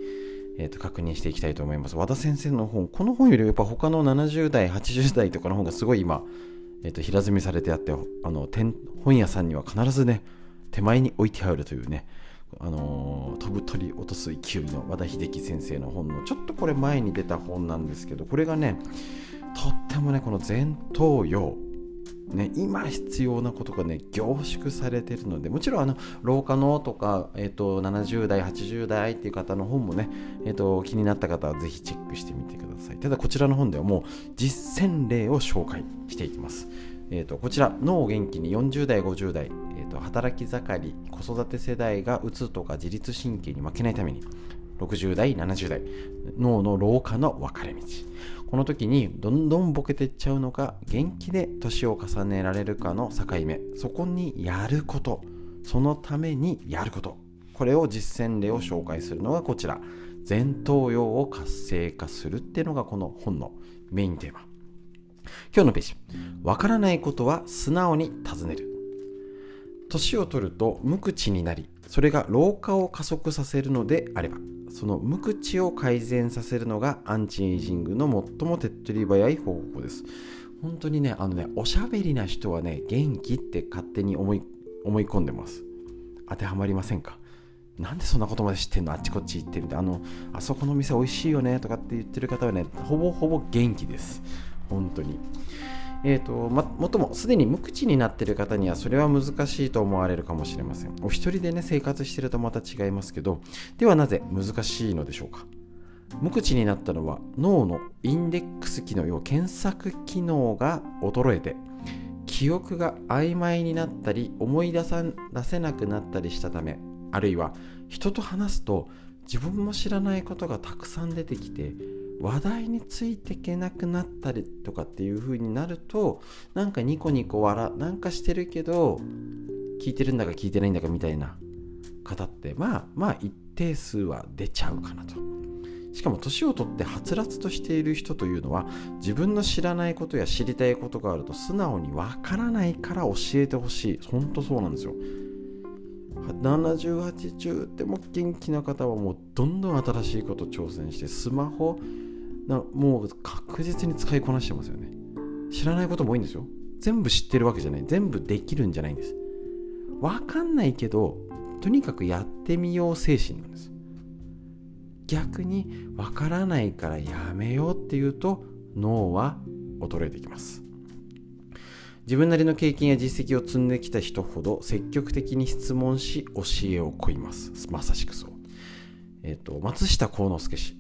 えー、と確認していきたいと思います。和田先生の本、この本よりやっぱ他の70代、80代とかの本がすごい今、えー、と平積みされてあって、あの本屋さんには必ずね、手前に置いてあるというね、あのー、飛ぶ鳥落とす勢いの和田秀樹先生の本のちょっとこれ前に出た本なんですけどこれがねとってもねこの前頭葉ね、今必要なことがね凝縮されているのでもちろんあの老化のとか、えーと、70代80代っていう方の本もね、えーと、気になった方はぜひチェックしてみてください。ただこちらの本ではもう実践例を紹介していきます。えーと、こちら脳を元気に40代50代、えーと働き盛り子育て世代がうつとか自律神経に負けないために60代70代脳の老化の分かれ道。この時にどんどんボケてっちゃうのか元気で年を重ねられるかの境目。そこにやること。そのためにやること。これを実践例を紹介するのがこちら。前頭葉を活性化するっていうのがこの本のメインテーマ。今日のページ。わからないことは素直に尋ねる。年を取ると無口になりそれが老化を加速させるのであれば。その無口を改善させるのがアンチエイジングの最も手っ取り早い方法です。本当にねあのねおしゃべりな人はね元気って勝手に思い思い込んでます。当てはまりませんか？なんでそんなことまで知ってんの？あっちこっち行ってるあのあそこの店美味しいよねとかって言ってる方はねほぼほぼ元気です。本当に。えーとま、もともすでに無口になっている方にはそれは難しいと思われるかもしれません。お一人でね生活してるとまた違いますけどではなぜ難しいのでしょうか？無口になったのは脳のインデックス機能要検索機能が衰えて記憶が曖昧になったり思い出さ出せなくなったりしたためあるいは人と話すと自分も知らないことがたくさん出てきて話題についていけなくなったりとかっていう風になるとなんかニコニコ笑なんかしてるけど聞いてるんだか聞いてないんだかみたいな方ってまあまあ一定数は出ちゃうかなと。しかも年を取ってはつらつとしている人というのは自分の知らないことや知りたいことがあると素直にわからないから教えてほしい。本当そうなんですよ。7080でも元気な方はもうどんどん新しいこと挑戦してスマホなもう確実に使いこなしてますよね。知らないことも多いんですよ。全部知ってるわけじゃない。全部できるんじゃないんです。わかんないけどとにかくやってみよう精神なんです。逆にわからないからやめようっていうと脳は衰えてきます。自分なりの経験や実績を積んできた人ほど積極的に質問し教えを請います。まさしくそう。えっ、ー、と松下幸之助氏。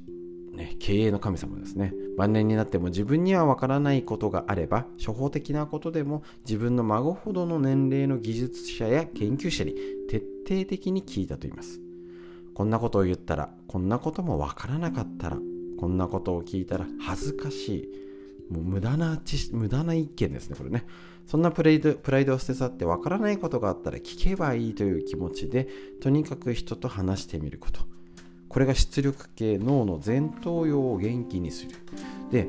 ね、経営の神様ですね。晩年になっても自分にはわからないことがあれば初歩的なことでも自分の孫ほどの年齢の技術者や研究者に徹底的に聞いたと言います。こんなことを言ったらこんなこともわからなかったらこんなことを聞いたら恥ずかしい。もう無駄な無駄な一見ですねこれね。そんなプライドプライドを捨て去ってわからないことがあったら聞けばいいという気持ちでとにかく人と話してみること。これが出力系脳の前頭葉を元気にする。で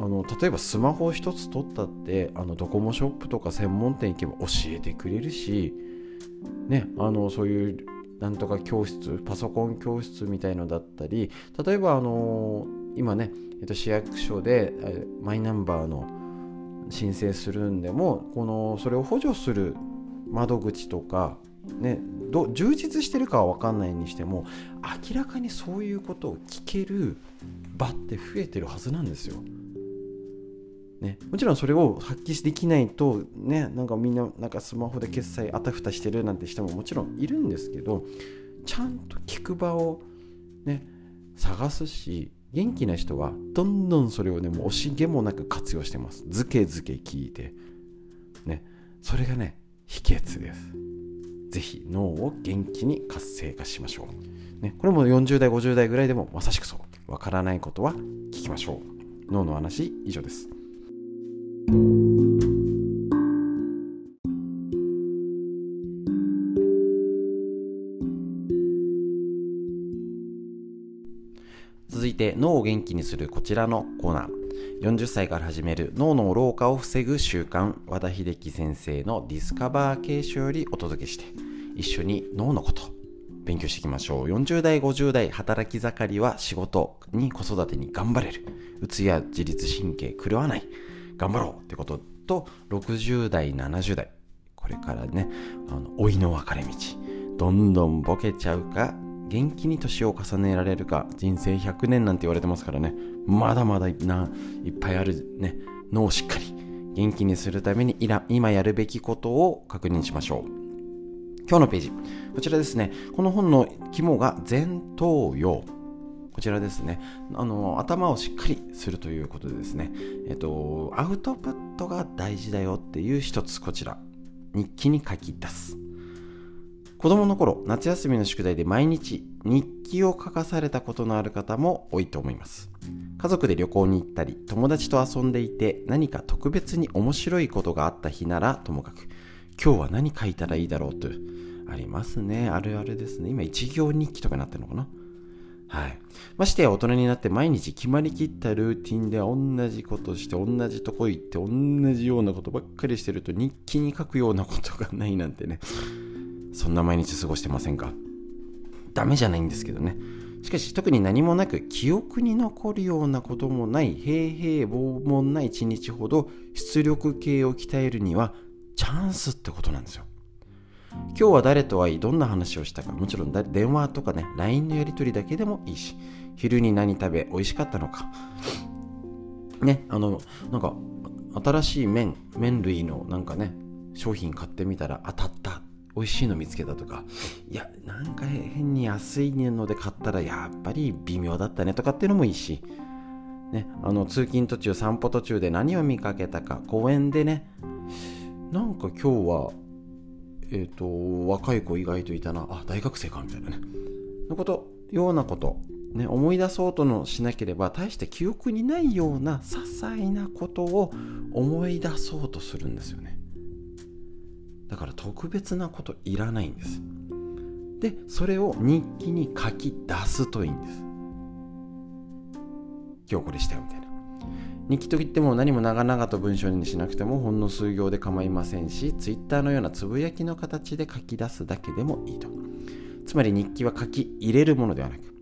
あの例えばスマホを一つ取ったってあのドコモショップとか専門店行けば教えてくれるしねあのそういうなんとか教室パソコン教室みたいのだったり例えばあの今ね、えっと、市役所でマイナンバーの申請するんでもこのそれを補助する窓口とかねど充実してるかは分かんないにしても明らかにそういうことを聞ける場って増えてるはずなんですよ。ね、もちろんそれを発揮できないとねなんかみんななんかスマホで決済あたふたしてるなんて人ももちろんいるんですけどちゃんと聞く場をね探すし元気な人はどんどんそれをねもう惜しげもなく活用してます。ずけずけ聞いて。ね。それがね秘訣です。ぜひ脳を元気に活性化しましょう、ね、これも40代50代ぐらいでもまさしくそう。わからないことは聞きましょう。脳の話以上です。続いて脳を元気にするこちらのコーナー。40歳から始める脳の老化を防ぐ習慣和田秀樹先生のディスカバー継承よりお届けして一緒に脳のこと勉強していきましょう。40代50代働き盛りは仕事に子育てに頑張れる。うつや自律神経狂わない。頑張ろうってことと60代70代。これからねあの老いの分かれ道。どんどんボケちゃうか元気に年を重ねられるか人生100年なんて言われてますからね。まだまだないっぱいあるね。脳をしっかり元気にするために今やるべきことを確認しましょう。今日のページ。こちらですね。この本の肝が前頭葉。こちらですね。あの頭をしっかりするということでですね。えっとアウトプットが大事だよっていう一つ。こちら日記に書き出す。子供の頃夏休みの宿題で毎日日記を書かされたことのある方も多いと思います。家族で旅行に行ったり友達と遊んでいて何か特別に面白いことがあった日ならともかく今日は何書いたらいいだろうとありますね。あるあるですね。今一行日記とかになってるのかな？はい。ましてや大人になって毎日決まりきったルーティンで同じことして同じとこ行って同じようなことばっかりしてると日記に書くようなことがないなんてね。そんな毎日過ごしてませんか？ダメじゃないんですけどね。しかし特に何もなく記憶に残るようなこともない平々凡々な一日ほど出力系を鍛えるにはチャンスってことなんですよ。今日は誰と会いどんな話をしたかもちろん電話とかね LINE のやり取りだけでもいいし昼に何食べ美味しかったのか。ねあのなんか新しい麺麺類のなんかね商品買ってみたら当たった。美味しいの見つけたとかいやなんか変に安いので買ったらやっぱり微妙だったねとかっていうのもいいしね、あの通勤途中散歩途中で何を見かけたか公園でねなんか今日はえっ、ー、と若い子意外といたなあ大学生かみたいなね。のことようなことね、思い出そうとのしなければ大して記憶にないような些細なことを思い出そうとするんですよね。だから特別なこといらないんです。でそれを日記に書き出すといいんです。今日これしたよみたいな。日記といっても何も長々と文章にしなくてもほんの数行で構いませんし Twitter のようなつぶやきの形で書き出すだけでもいいと。つまり日記は書き入れるものではなく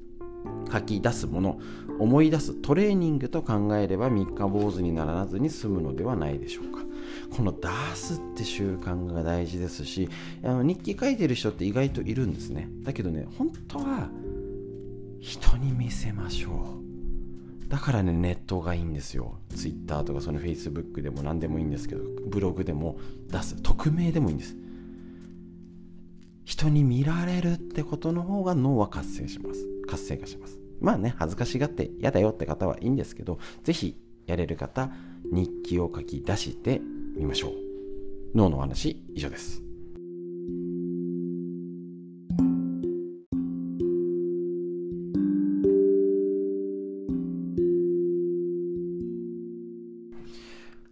書き出すもの思い出すトレーニングと考えれば三日坊主にならずに済むのではないでしょうか。この出すって習慣が大事ですしあの日記書いてる人って意外といるんですね。だけどね本当は人に見せましょう。だからねネットがいいんですよ。Twitter とかその Facebook でも何でもいいんですけどブログでも出す。匿名でもいいんです。人に見られるってことの方が脳は活性します。活性化します。まあね恥ずかしがって嫌だよって方はいいんですけど是非やれる方日記を書き出してみましょう。脳の話以上です。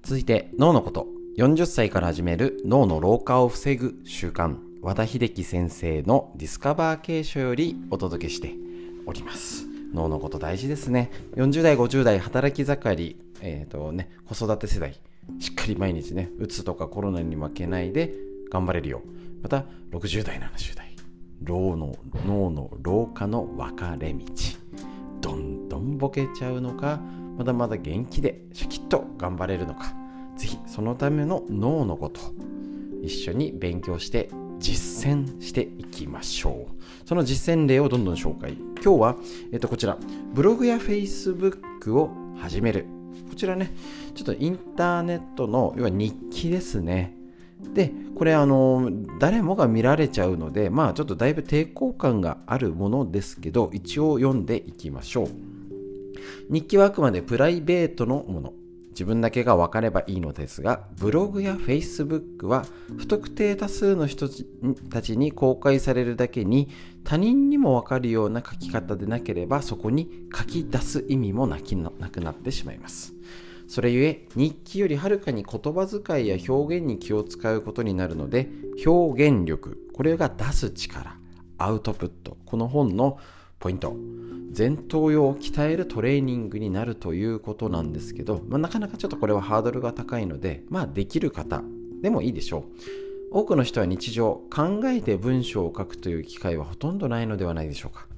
続いて脳のこと。40歳から始める脳の老化を防ぐ習慣。和田秀樹先生のディスカバー継承よりお届けしております。脳のこと大事ですね。40代50代働き盛り、えーとね、子育て世代。しっかり毎日ねうつとかコロナに負けないで頑張れるよ。また60代70代。脳の脳の老化の分かれ道。どんどんボケちゃうのかまだまだ元気でシャキッと頑張れるのか。ぜひそのための脳のこと一緒に勉強して実践していきましょう。その実践例をどんどん紹介。今日は、えっと、こちら。ブログやフェイスブックを始める。ちらねちょっとインターネットの要は日記ですね。でこれあの誰もが見られちゃうのでまあちょっとだいぶ抵抗感があるものですけど一応読んでいきましょう。日記はあくまでプライベートのもの。自分だけが分かればいいのですがブログやフェイスブックは不特定多数の人たちに公開されるだけに他人にも分かるような書き方でなければそこに書き出す意味もなくなってしまいます。それゆえ日記よりはるかに言葉遣いや表現に気を使うことになるので表現力これが出す力アウトプットこの本のポイント。前頭葉を鍛えるトレーニングになるということなんですけど、まあ、なかなかちょっとこれはハードルが高いので、まあ、できる方でもいいでしょう。多くの人は日常考えて文章を書くという機会はほとんどないのではないでしょうか。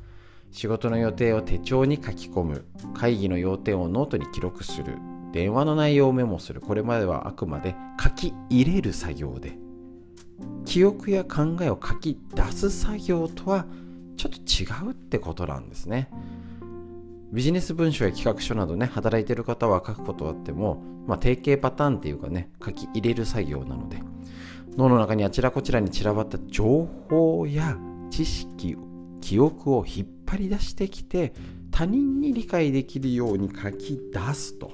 仕事の予定を手帳に書き込む、会議の要点をノートに記録する、電話の内容をメモする、これまではあくまで書き入れる作業で、記憶や考えを書き出す作業とはちょっと違うってことなんですね。ビジネス文書や企画書などね、働いてる方は書くことあっても、まあ、定型パターンっていうかね、書き入れる作業なので、脳の中にあちらこちらに散らばった情報や知識、記憶を引っ張り出してきて、他人に理解できるように書き出すと。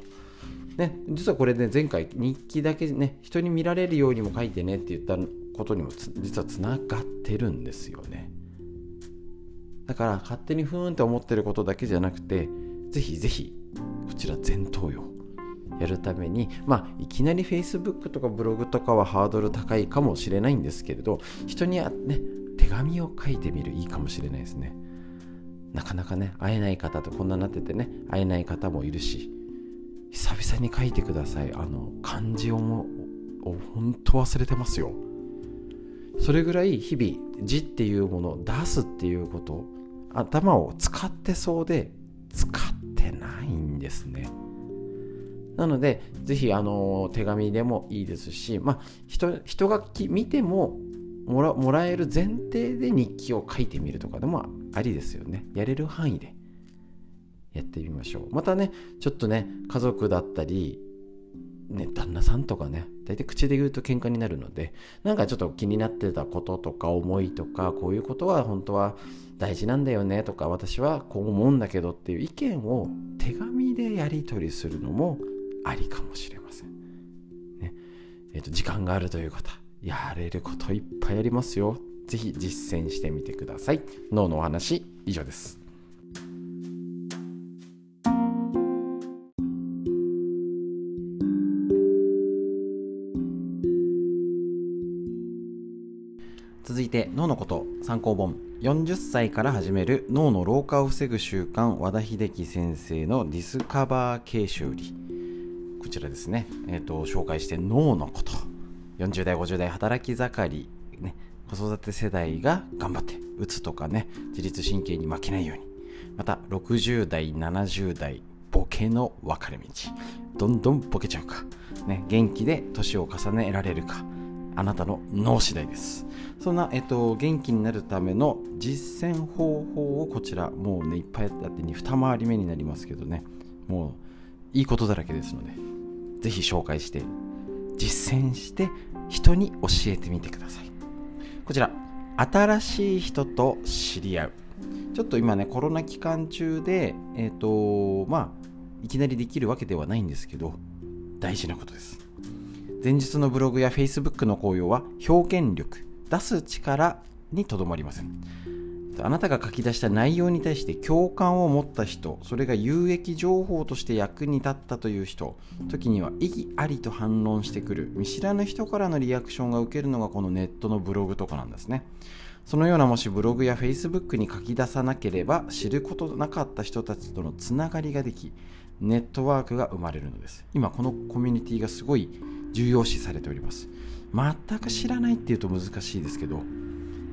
ね、実はこれね、前回日記だけね、人に見られるようにも書いてねって言ったことにも実はつながってるんですよね。だから勝手にふーんって思ってることだけじゃなくてぜひぜひこちら前頭葉やるためにまあいきなり Facebook とかブログとかはハードル高いかもしれないんですけれど人にはね手紙を書いてみるいいかもしれないですね。なかなかね会えない方とこんななっててね会えない方もいるし久々に書いてください。あの漢字をもう本当忘れてますよ。それぐらい日々字っていうものを出すっていうこと頭を使ってそうで使ってないんですね。なので、ぜひ、あの、手紙でもいいですし、まあ、人、人が見てももらもらえる前提で日記を書いてみるとかでもありですよね。やれる範囲でやってみましょう。またね、ちょっとね、家族だったり、ね、旦那さんとかね、大体口で言うと喧嘩になるので、なんかちょっと気になってたこととか思いとか、こういうことは本当は大事なんだよねとか、私はこう思うんだけどっていう意見を手紙でやり取りするのもありかもしれません。ね。え、ー、と、時間があるという方、やれることいっぱいありますよ。是非実践してみてください。脳のお話、以上です。いて脳のこと参考本。40歳から始める脳の老化を防ぐ習慣和田秀樹先生のディスカバー形修理。こちらですね、えーと、紹介して脳のこと。40代50代働き盛り、ね、子育て世代が頑張ってうつとかね自律神経に負けないように。また60代70代ボケの分かれ道。どんどんボケちゃうか、ね、元気で年を重ねられるか。あなたの脳次第です。そんな、えっと、元気になるための実践方法をこちらもうねいっぱいあって二回り目になりますけどね。もういいことだらけですのでぜひ紹介して実践して人に教えてみてください。こちら新しい人と知り合う。ちょっと今ねコロナ期間中でえっ、とまあいきなりできるわけではないんですけど大事なことです。前日のブログや Facebook の効用は表現力。出す力にとどまりません。あなたが書き出した内容に対して共感を持った人それが有益情報として役に立ったという人時には意義ありと反論してくる見知らぬ人からのリアクションが受けるのがこのネットのブログとかなんですね。そのようなもしブログや Facebook に書き出さなければ知ることなかった人たちとのつながりができネットワークが生まれるのです。今このコミュニティがすごい重要視されております。全く知らないっていうと難しいですけど、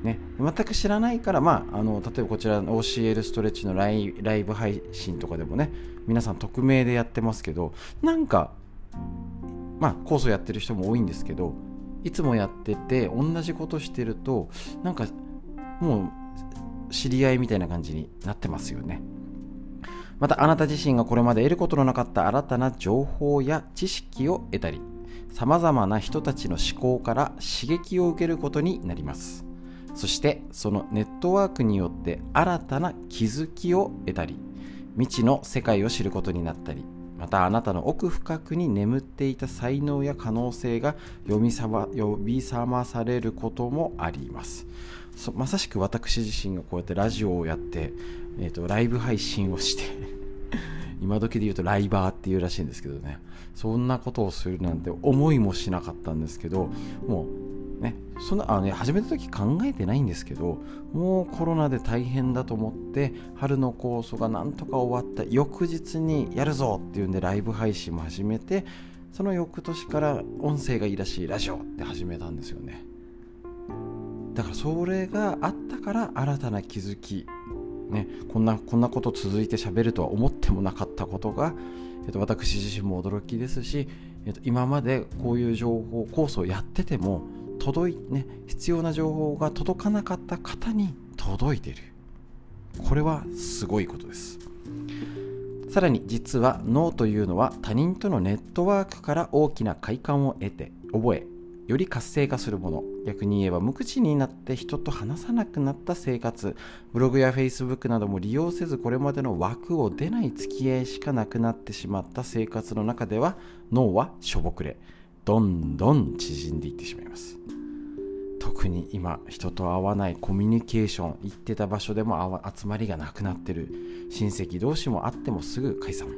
ね、全く知らないから、まあ、あの例えばこちらの OCL ストレッチのライライブ配信とかでもね皆さん匿名でやってますけどなんかまあコースやってる人も多いんですけどいつもやってて同じことしてるとなんかもう知り合いみたいな感じになってますよね。またあなた自身がこれまで得ることのなかった新たな情報や知識を得たりさまざまな人たちの思考から刺激を受けることになります。そしてそのネットワークによって新たな気づきを得たり未知の世界を知ることになったりまたあなたの奥深くに眠っていた才能や可能性が呼び覚まされることもあります。まさしく私自身がこうやってラジオをやって、えーと、ライブ配信をして 今時で言うとライバーっていうらしいんですけどね。そんなことをするなんて思いもしなかったんですけどもうね、そんなあのね始めた時考えてないんですけどもうコロナで大変だと思って春の酵素がなんとか終わった翌日にやるぞっていうんでライブ配信も始めてその翌年から音声がいいらしいラジオって始めたんですよね。だからそれがあったから新たな気づきね、こんなこんなこと続いて喋るとは思ってもなかったことが、えっと、私自身も驚きですし、えっと、今までこういう情報コースをやってても届いね必要な情報が届かなかった方に届いている。これはすごいことです。さらに実は脳というのは他人とのネットワークから大きな快感を得て覚えより活性化するもの。逆に言えば無口になって人と話さなくなった生活ブログやフェイスブックなども利用せずこれまでの枠を出ない付き合いしかなくなってしまった生活の中では脳はしょぼくれどんどん縮んでいってしまいます。特に今人と会わないコミュニケーション行ってた場所でも集まりがなくなってる。親戚同士も会ってもすぐ解散。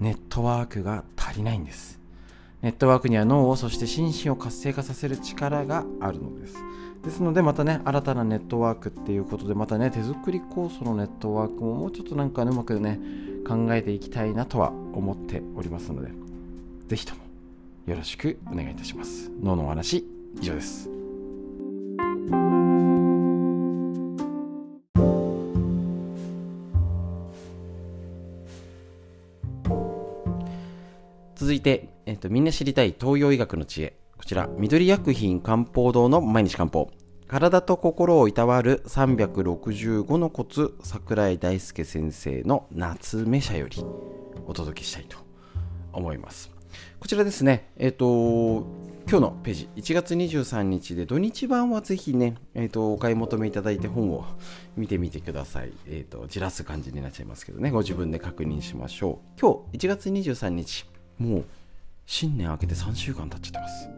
ネットワークが足りないんです。ネットワークには脳をそして心身を活性化させる力があるのですですのでまたね新たなネットワークっていうことでまたね手作り酵素のネットワークももうちょっとなんかねうまくね考えていきたいなとは思っておりますので是非ともよろしくお願いいたします。脳のお話、以上です。続いて、えっと、みんな知りたい東洋医学の知恵。こちら、緑薬品漢方堂の毎日漢方。体と心をいたわる365のコツ桜井大輔先生の夏目社よりお届けしたいと思います。こちらですね、えっ、と、今日のページ、1月23日で土日版はぜひね、えっ、ー、と、お買い求めいただいて本を見てみてください。えっ、ー、と、じらす感じになっちゃいますけどね、ご自分で確認しましょう。今日、1月23日、もう新年明けて3週間経っちゃってます。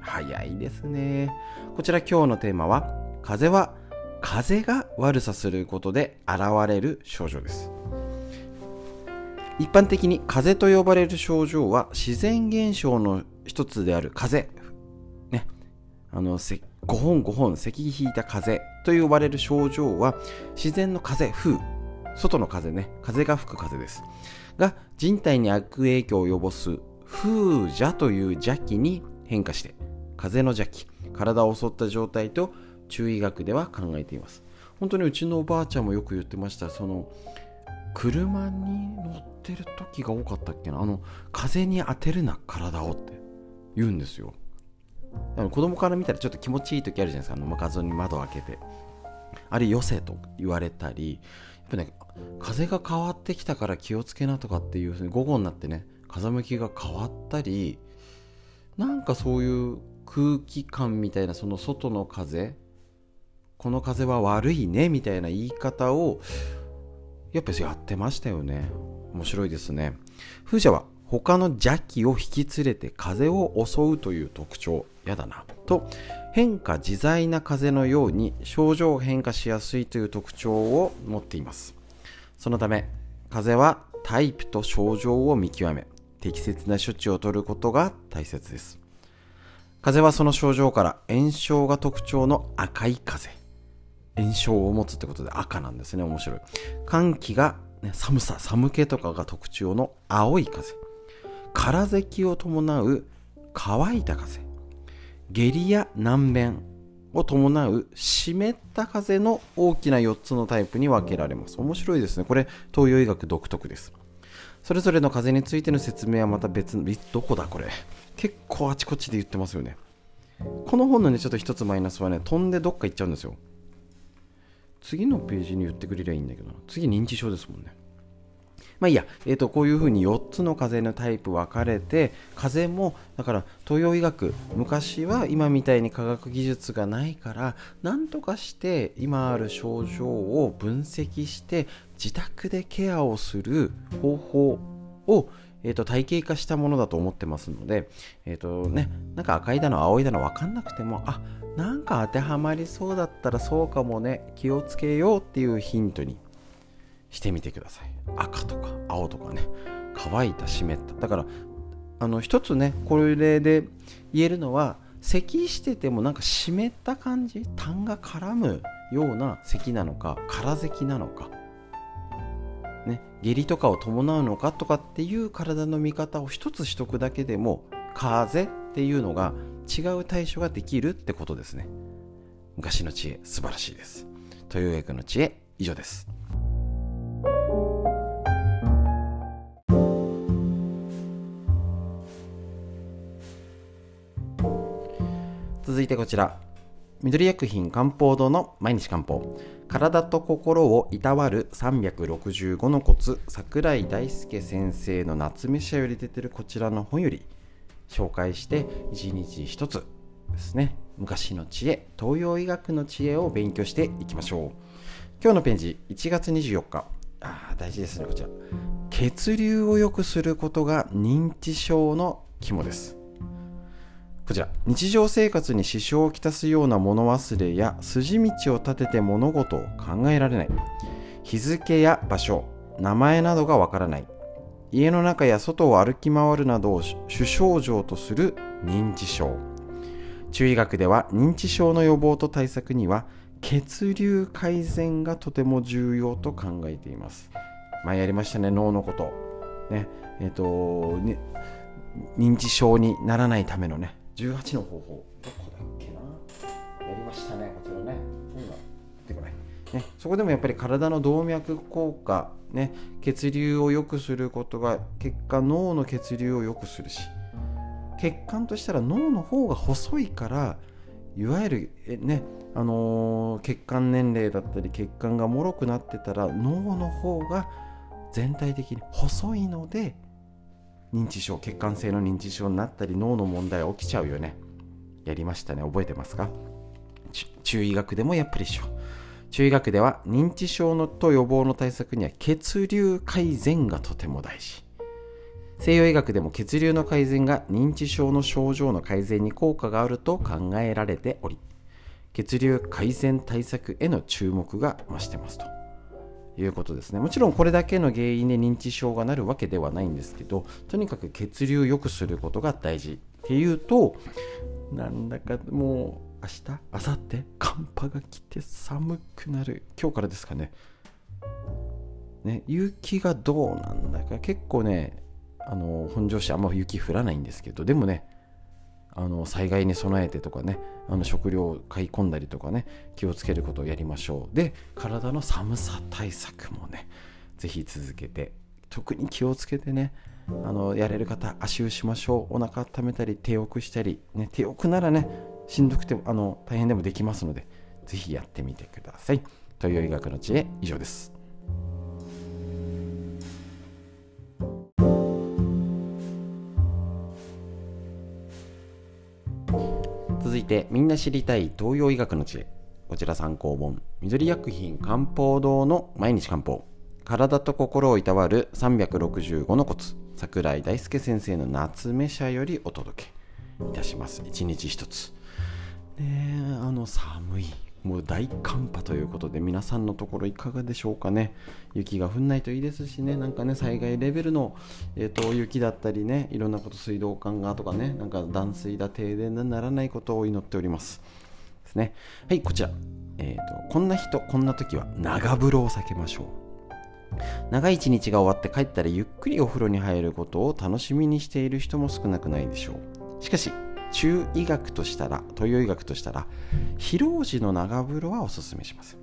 早いですね。こちら今日のテーマは、風は風が悪さすることで現れる症状です。一般的に風邪と呼ばれる症状は自然現象の一つである風邪、ね、あの5本5本咳ひいた風邪と呼ばれる症状は自然の風風外の風ね風が吹く風ですが人体に悪影響を及ぼす風邪という邪気に変化して風邪の邪気体を襲った状態と中医学では考えています。本当にうちのおばあちゃんもよく言ってました。その車に乗ってる時が多かったっけな？あの風に当てるな体をって言うんですよ。子供から見たらちょっと気持ちいい時あるじゃないですか。あの風に窓を開けて。あれよせと言われたりぱね風が変わってきたから気をつけなとかっていうふうに午後になってね風向きが変わったりなんかそういう空気感みたいなその外の風この風は悪いねみたいな言い方をやっぱやってましたよね。面白いですね。風車は他の邪気を引き連れて風を襲うという特徴、やだな。と、変化自在な風のように症状を変化しやすいという特徴を持っています。そのため、風はタイプと症状を見極め、適切な処置を取ることが大切です。風はその症状から炎症が特徴の赤い風。炎症を持つってことで赤なんですね。面白い。寒気が、ね、寒さ、寒気とかが特徴の青い風。空咳を伴う乾いた風。下痢や難便を伴う湿った風の大きな4つのタイプに分けられます。面白いですね。これ、東洋医学独特です。それぞれの風についての説明はまた別の、どこだこれ？結構あちこちで言ってますよね。この本のね、ちょっと一つマイナスはね、飛んでどっか行っちゃうんですよ。次のページに言ってくれりゃいいんだけど次認知症ですもんねまあいいや、えー、とこういうふうに4つの風邪のタイプ分かれて風邪もだから東洋医学昔は今みたいに科学技術がないから何とかして今ある症状を分析して自宅でケアをする方法をえーと、体系化したものだと思ってますので、えーとね、なんか赤いだの青いだの分かんなくてもあなんか当てはまりそうだったらそうかもね気をつけようっていうヒントにしてみてください。赤とか青とかね乾いた湿った。だからあの一つねこれで言えるのは咳しててもなんか湿った感じ痰が絡むような咳なのか空咳なのかね下痢とかを伴うのかとかっていう体の見方を一つしとくだけでも風邪っていうのが違う対処ができるってことですね。昔の知恵素晴らしいです。という学の知恵以上です。続いてこちら。緑薬品漢方堂の毎日漢方。体と心をいたわる365のコツ。桜井大輔先生の夏目社より出てるこちらの本より。紹介して一日一つ。ですね。昔の知恵。東洋医学の知恵を勉強していきましょう。今日のページ1月24日。あ大事ですねこちら。血流を良くすることが認知症の肝です。こちら。日常生活に支障をきたすような物忘れや筋道を立てて物事を考えられない。日付や場所名前などがわからない。家の中や外を歩き回るなどを主症状とする認知症。中医学では認知症の予防と対策には血流改善がとても重要と考えています。前やりましたね脳のこと。ね。えっ、ー、とね認知症にならないためのね。18の方法。どこだっけな？やりましたねこちらね。今出てこないね、そこでもやっぱり体の動脈硬化、ね、血流を良くすることが結果脳の血流を良くするし血管としたら脳の方が細いからいわゆるえ、ねあのー、血管年齢だったり血管がもろくなってたら脳の方が全体的に細いので認知症血管性の認知症になったり脳の問題起きちゃうよね。やりましたね。覚えてますか？中医学でもやっぱり一緒。中医学では認知症のと予防の対策には血流改善がとても大事。西洋医学でも血流の改善が認知症の症状の改善に効果があると考えられており血流改善対策への注目が増してますと。いうことですね。もちろんこれだけの原因で認知症がなるわけではないんですけどとにかく血流を良くすることが大事っていうとなんだかもう明日明後日寒波が来て寒くなる。今日からですかね。ね雪がどうなんだか。結構ねあの本庄市あんま雪降らないんですけどでもねあの災害に備えてとかねあの食料を買い込んだりとかね気をつけることをやりましょう。で体の寒さ対策もね是非続けて特に気をつけてねあのやれる方足湯しましょう。お腹温めたり手浴したり、ね、手浴ならねしんどくてあの大変でもできますので是非やってみてください。東洋医学の知恵以上です。いてみんな知りたい東洋医学の知恵。こちら参考本。緑薬品漢方堂の毎日漢方。体と心をいたわる365のコツ。桜井大輔先生の夏目社よりお届けいたします。一日一つ。ねあの寒い。もう大寒波ということで皆さんのところいかがでしょうかね？雪が降んないといいですしね。なんかね災害レベルの、えーと、雪だったりねいろんなこと水道管がとかねなんか断水だ停電にならないことを祈っております。ですね。はいこちら、えーと、こんな人こんな時は長風呂を避けましょう。長い一日が終わって帰ったらゆっくりお風呂に入ることを楽しみにしている人も少なくないでしょう。しかし中医学としたら東洋医学としたら疲労時の長風呂はおすすめします。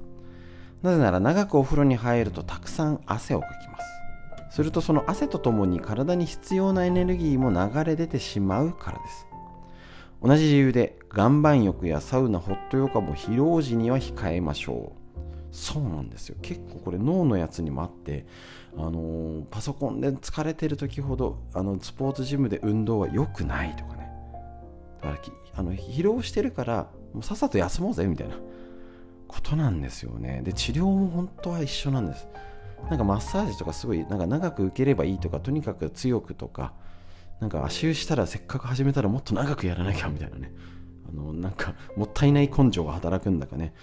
なぜなら長くお風呂に入るとたくさん汗をかきます。するとその汗とともに体に必要なエネルギーも流れ出てしまうからです。同じ理由で岩盤浴やサウナホットヨガも疲労時には控えましょう。そうなんですよ。結構これ脳のやつにもあってあのーパソコンで疲れてる時ほどあのスポーツジムで運動は良くないとかね。だからあの疲労してるからもうさっさと休もうぜみたいなことなんですよね。で治療も本当は一緒なんです。なんかマッサージとかすごいなんか長く受ければいいとかとにかく強くとかなんか足湯したらせっかく始めたらもっと長くやらなきゃみたいなね。あのなんかもったいない根性が働くんだかね。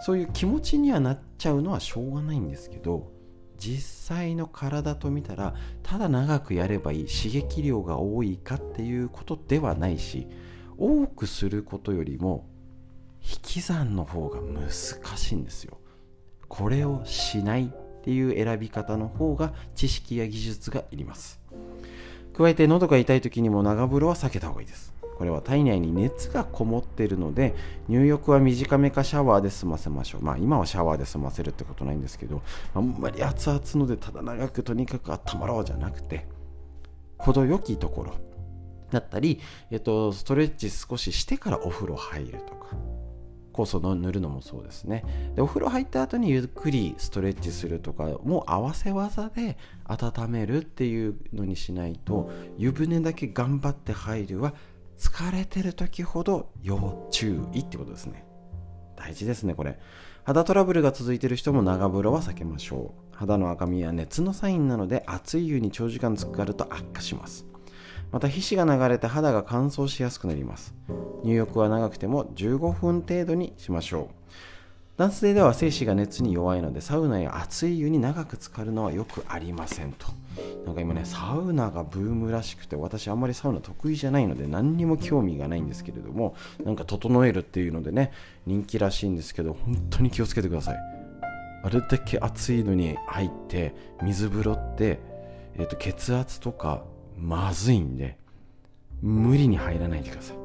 そういう気持ちにはなっちゃうのはしょうがないんですけど実際の体と見たらただ長くやればいい刺激量が多いかっていうことではないし多くすることよりも引き算の方が難しいんですよ。これをしないっていう選び方の方が知識や技術がいります。加えて喉が痛い時にも長風呂は避けた方がいいです。これは体内に熱がこもっているので入浴は短めかシャワーで済ませましょう。まあ今はシャワーで済ませるってことないんですけどあんまり熱々のでただ長くとにかく温まろうじゃなくて程よきところだったり、えっと、ストレッチ少ししてからお風呂入るとか。酵素の塗るのもそうですね。でお風呂入った後にゆっくりストレッチするとかも合わせ技で温めるっていうのにしないと湯船だけ頑張って入るは疲れてる時ほど要注意ってことですね。大事ですねこれ。肌トラブルが続いてる人も長風呂は避けましょう。肌の赤みは熱のサインなので熱い湯に長時間浸かると悪化します。また皮脂が流れて肌が乾燥しやすくなります。入浴は長くても15分程度にしましょう。男性では精子が熱に弱いのでサウナや熱い湯に長く浸かるのはよくありませんと。なんか今ねサウナがブームらしくて私あんまりサウナ得意じゃないので何にも興味がないんですけれどもなんか整えるっていうのでね人気らしいんですけど本当に気をつけてください。あれだけ暑いのに入って水風呂って、えー、と血圧とかまずいんで無理に入らないでください。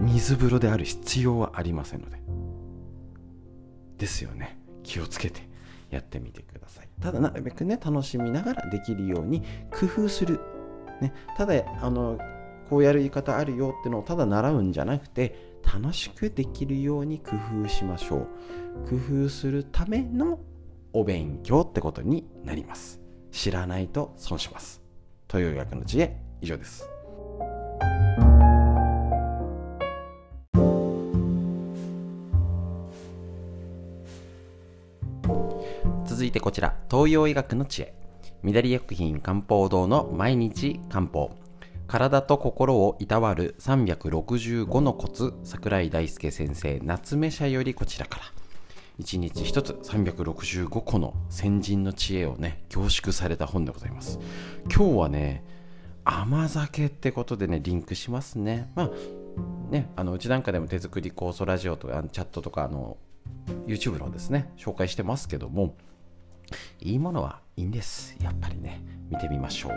水風呂である必要はありませんので。ですよね。気をつけてやってみてください。ただなるべくね楽しみながらできるように工夫する、ね、ただあのこうやる言い方あるよってのをただ習うんじゃなくて楽しくできるように工夫しましょう。工夫するためのお勉強ってことになります。知らないと損します。東洋医学の知恵。以上です。続いてこちら。東洋医学の知恵。緑薬品漢方堂の毎日漢方。体と心をいたわる365のコツ。桜井大輔先生夏目社よりこちらから。1日1つ365個の先人の知恵をね凝縮された本でございます。今日はね甘酒ってことでねリンクしますね。まあねあのうちなんかでも手作り酵素ラジオとかチャットとかあの YouTube のですね紹介してますけどもいいものはいいんです。やっぱりね見てみましょう。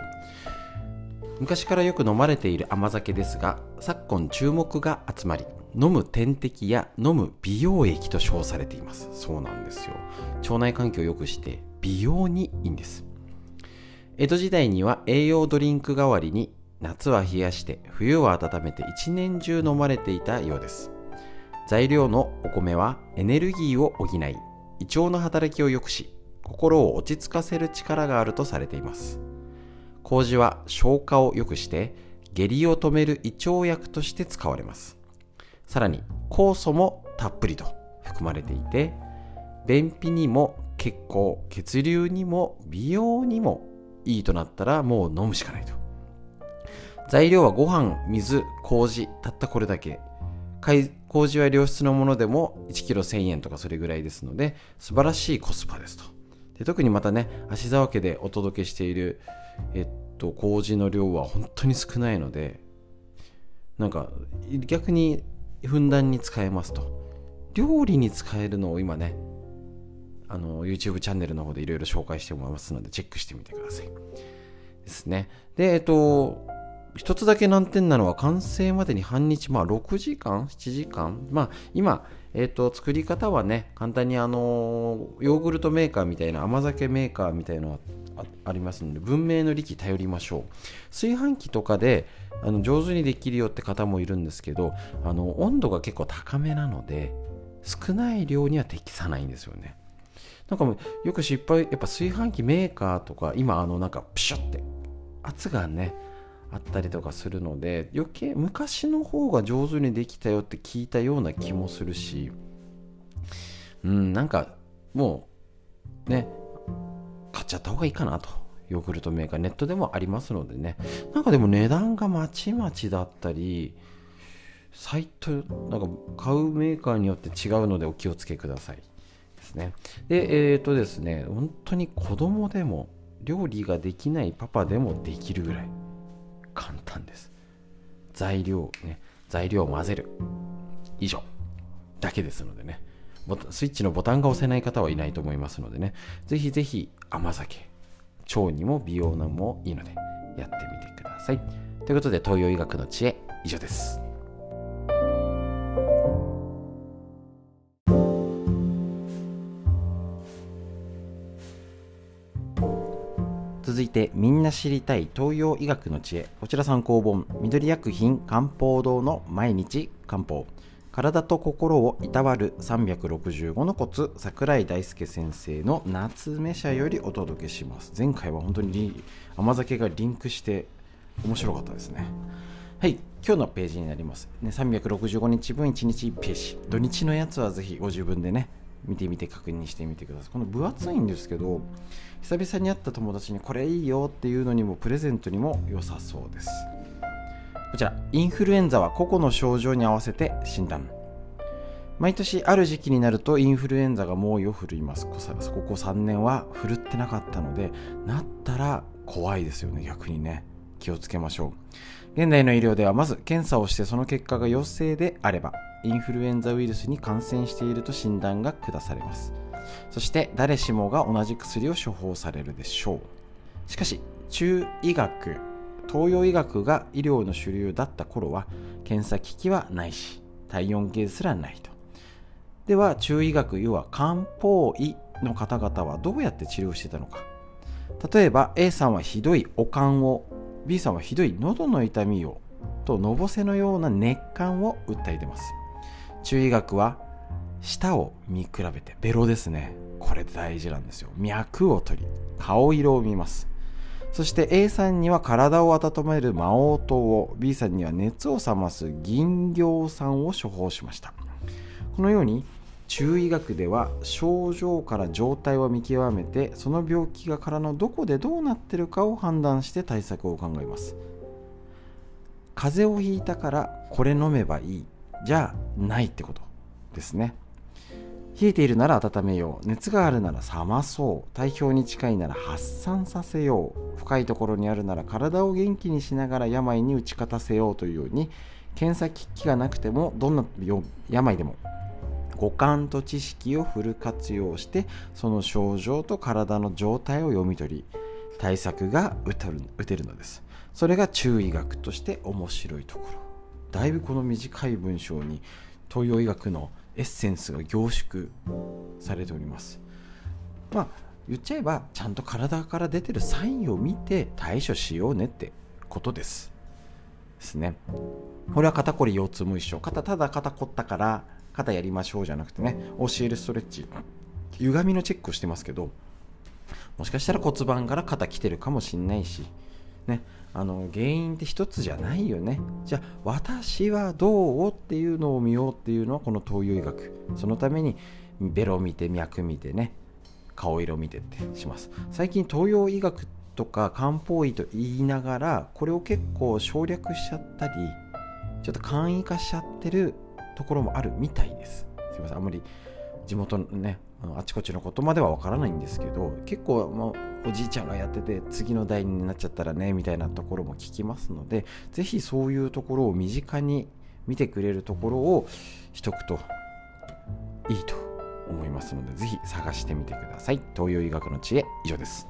昔からよく飲まれている甘酒ですが昨今注目が集まり飲む点滴や飲む美容液と称されています。そうなんですよ。腸内環境を良くして美容にいいんです。江戸時代には栄養ドリンク代わりに夏は冷やして冬は温めて一年中飲まれていたようです。材料のお米はエネルギーを補い胃腸の働きを良くし心を落ち着かせる力があるとされています。麹は消化を良くして下痢を止める胃腸薬として使われます。さらに酵素もたっぷりと含まれていて便秘にも血行血流にも美容にもいいとなったらもう飲むしかないと。材料はご飯水麹たったこれだけ。麹は良質のものでも 1kg1000 円とかそれぐらいですので素晴らしいコスパですと。で特にまたね芦沢家でお届けしているえっと麹の量は本当に少ないのでなんか逆にふんだんに使えますと。料理に使えるのを今ねあの YouTube チャンネルの方でいろいろ紹介してもらいますのでチェックしてみてください。ですね。でえっと一つだけ難点なのは完成までに半日まあ6時間7時間。まあ今えっ、と作り方はね簡単にあのヨーグルトメーカーみたいな甘酒メーカーみたいなのはありますので文明の利器頼りましょう。炊飯器とかであの上手にできるよって方もいるんですけどあの温度が結構高めなので少ない量には適さないんですよね。なんかよく失敗やっぱ炊飯器メーカーとか今あのなんかプシュって圧がねあったりとかするので余計昔の方が上手にできたよって聞いたような気もするしうんなんかもうねちゃった方がいいかなと。ヨーグルトメーカーネットでもありますのでね。なんかでも値段がまちまちだったりサイトなんか買うメーカーによって違うのでお気をつけくださいですね。でえっ、ー、とですね本当に子供でも料理ができないパパでもできるぐらい簡単です。材料ね材料を混ぜる以上だけですのでね。スイッチのボタンが押せない方はいないと思いますのでね。ぜひぜひ甘酒腸にも美容なもいいのでやってみてください。ということで東洋医学の知恵以上です。続いてみんな知りたい東洋医学の知恵。こちら参考本。緑薬品漢方堂の毎日漢方。体と心をいたわる365のコツ桜井大輔先生の夏目社よりお届けします。前回は本当に甘酒がリンクして面白かったですね。はい今日のページになります、ね、365日分1日1ページ。土日のやつはぜひご自分でね見てみて確認してみてください。この分厚いんですけど久々に会った友達にこれいいよっていうのにもプレゼントにも良さそうです。こちら。インフルエンザは個々の症状に合わせて診断。毎年ある時期になるとインフルエンザが猛威を振るいます。ここ3年は振るってなかったのでなったら怖いですよね逆にね。気をつけましょう。現代の医療ではまず検査をしてその結果が陽性であればインフルエンザウイルスに感染していると診断が下されます。そして誰しもが同じ薬を処方されるでしょう。しかし中医学東洋医学が医療の主流だった頃は検査機器はないし体温計すらないと。では中医学要は漢方医の方々はどうやって治療してたのか。例えば A さんはひどい悪寒を B さんはひどい喉の痛みをとのぼせのような熱感を訴えてます。中医学は舌を見比べてベロですね。これ大事なんですよ。脈を取り顔色を見ます。そして A さんには体を温める魔王糖を B さんには熱を冷ます銀行酸を処方しました。このように中医学では症状から状態を見極めてその病気が体のどこでどうなってるかを判断して対策を考えます。風邪をひいたからこれ飲めばいい。じゃないってことですね。冷えているなら温めよう。熱があるなら冷まそう。体表に近いなら発散させよう。深いところにあるなら体を元気にしながら病に打ち勝たせようというように検査機器がなくてもどんな病でも五感と知識をフル活用してその症状と体の状態を読み取り対策が打てるのです。それが中医学として面白いところ。だいぶこの短い文章に東洋医学のエッセンスが凝縮されております。まあ言っちゃえばちゃんと体から出てるサインを見て対処しようねってことです。ですね。これは肩こり腰痛も一緒。肩ただ肩凝ったから肩やりましょうじゃなくてね教えるストレッチ。歪みのチェックをしてますけどもしかしたら骨盤から肩きてるかもしんないしね。あの原因って一つじゃないよね。じゃあ私はどうっていうのを見ようっていうのはこの東洋医学。そのためにベロ見て脈見てね顔色見てってします。最近東洋医学とか漢方医と言いながらこれを結構省略しちゃったりちょっと簡易化しちゃってるところもあるみたいです。すいません。あんまり地元のねあちこちのことまではわからないんですけど結構、もう、おじいちゃんがやってて次の代になっちゃったらねみたいなところも聞きますので是非そういうところを身近に見てくれるところをしとくといいと思いますので是非探してみてください。東洋医学の知恵以上です。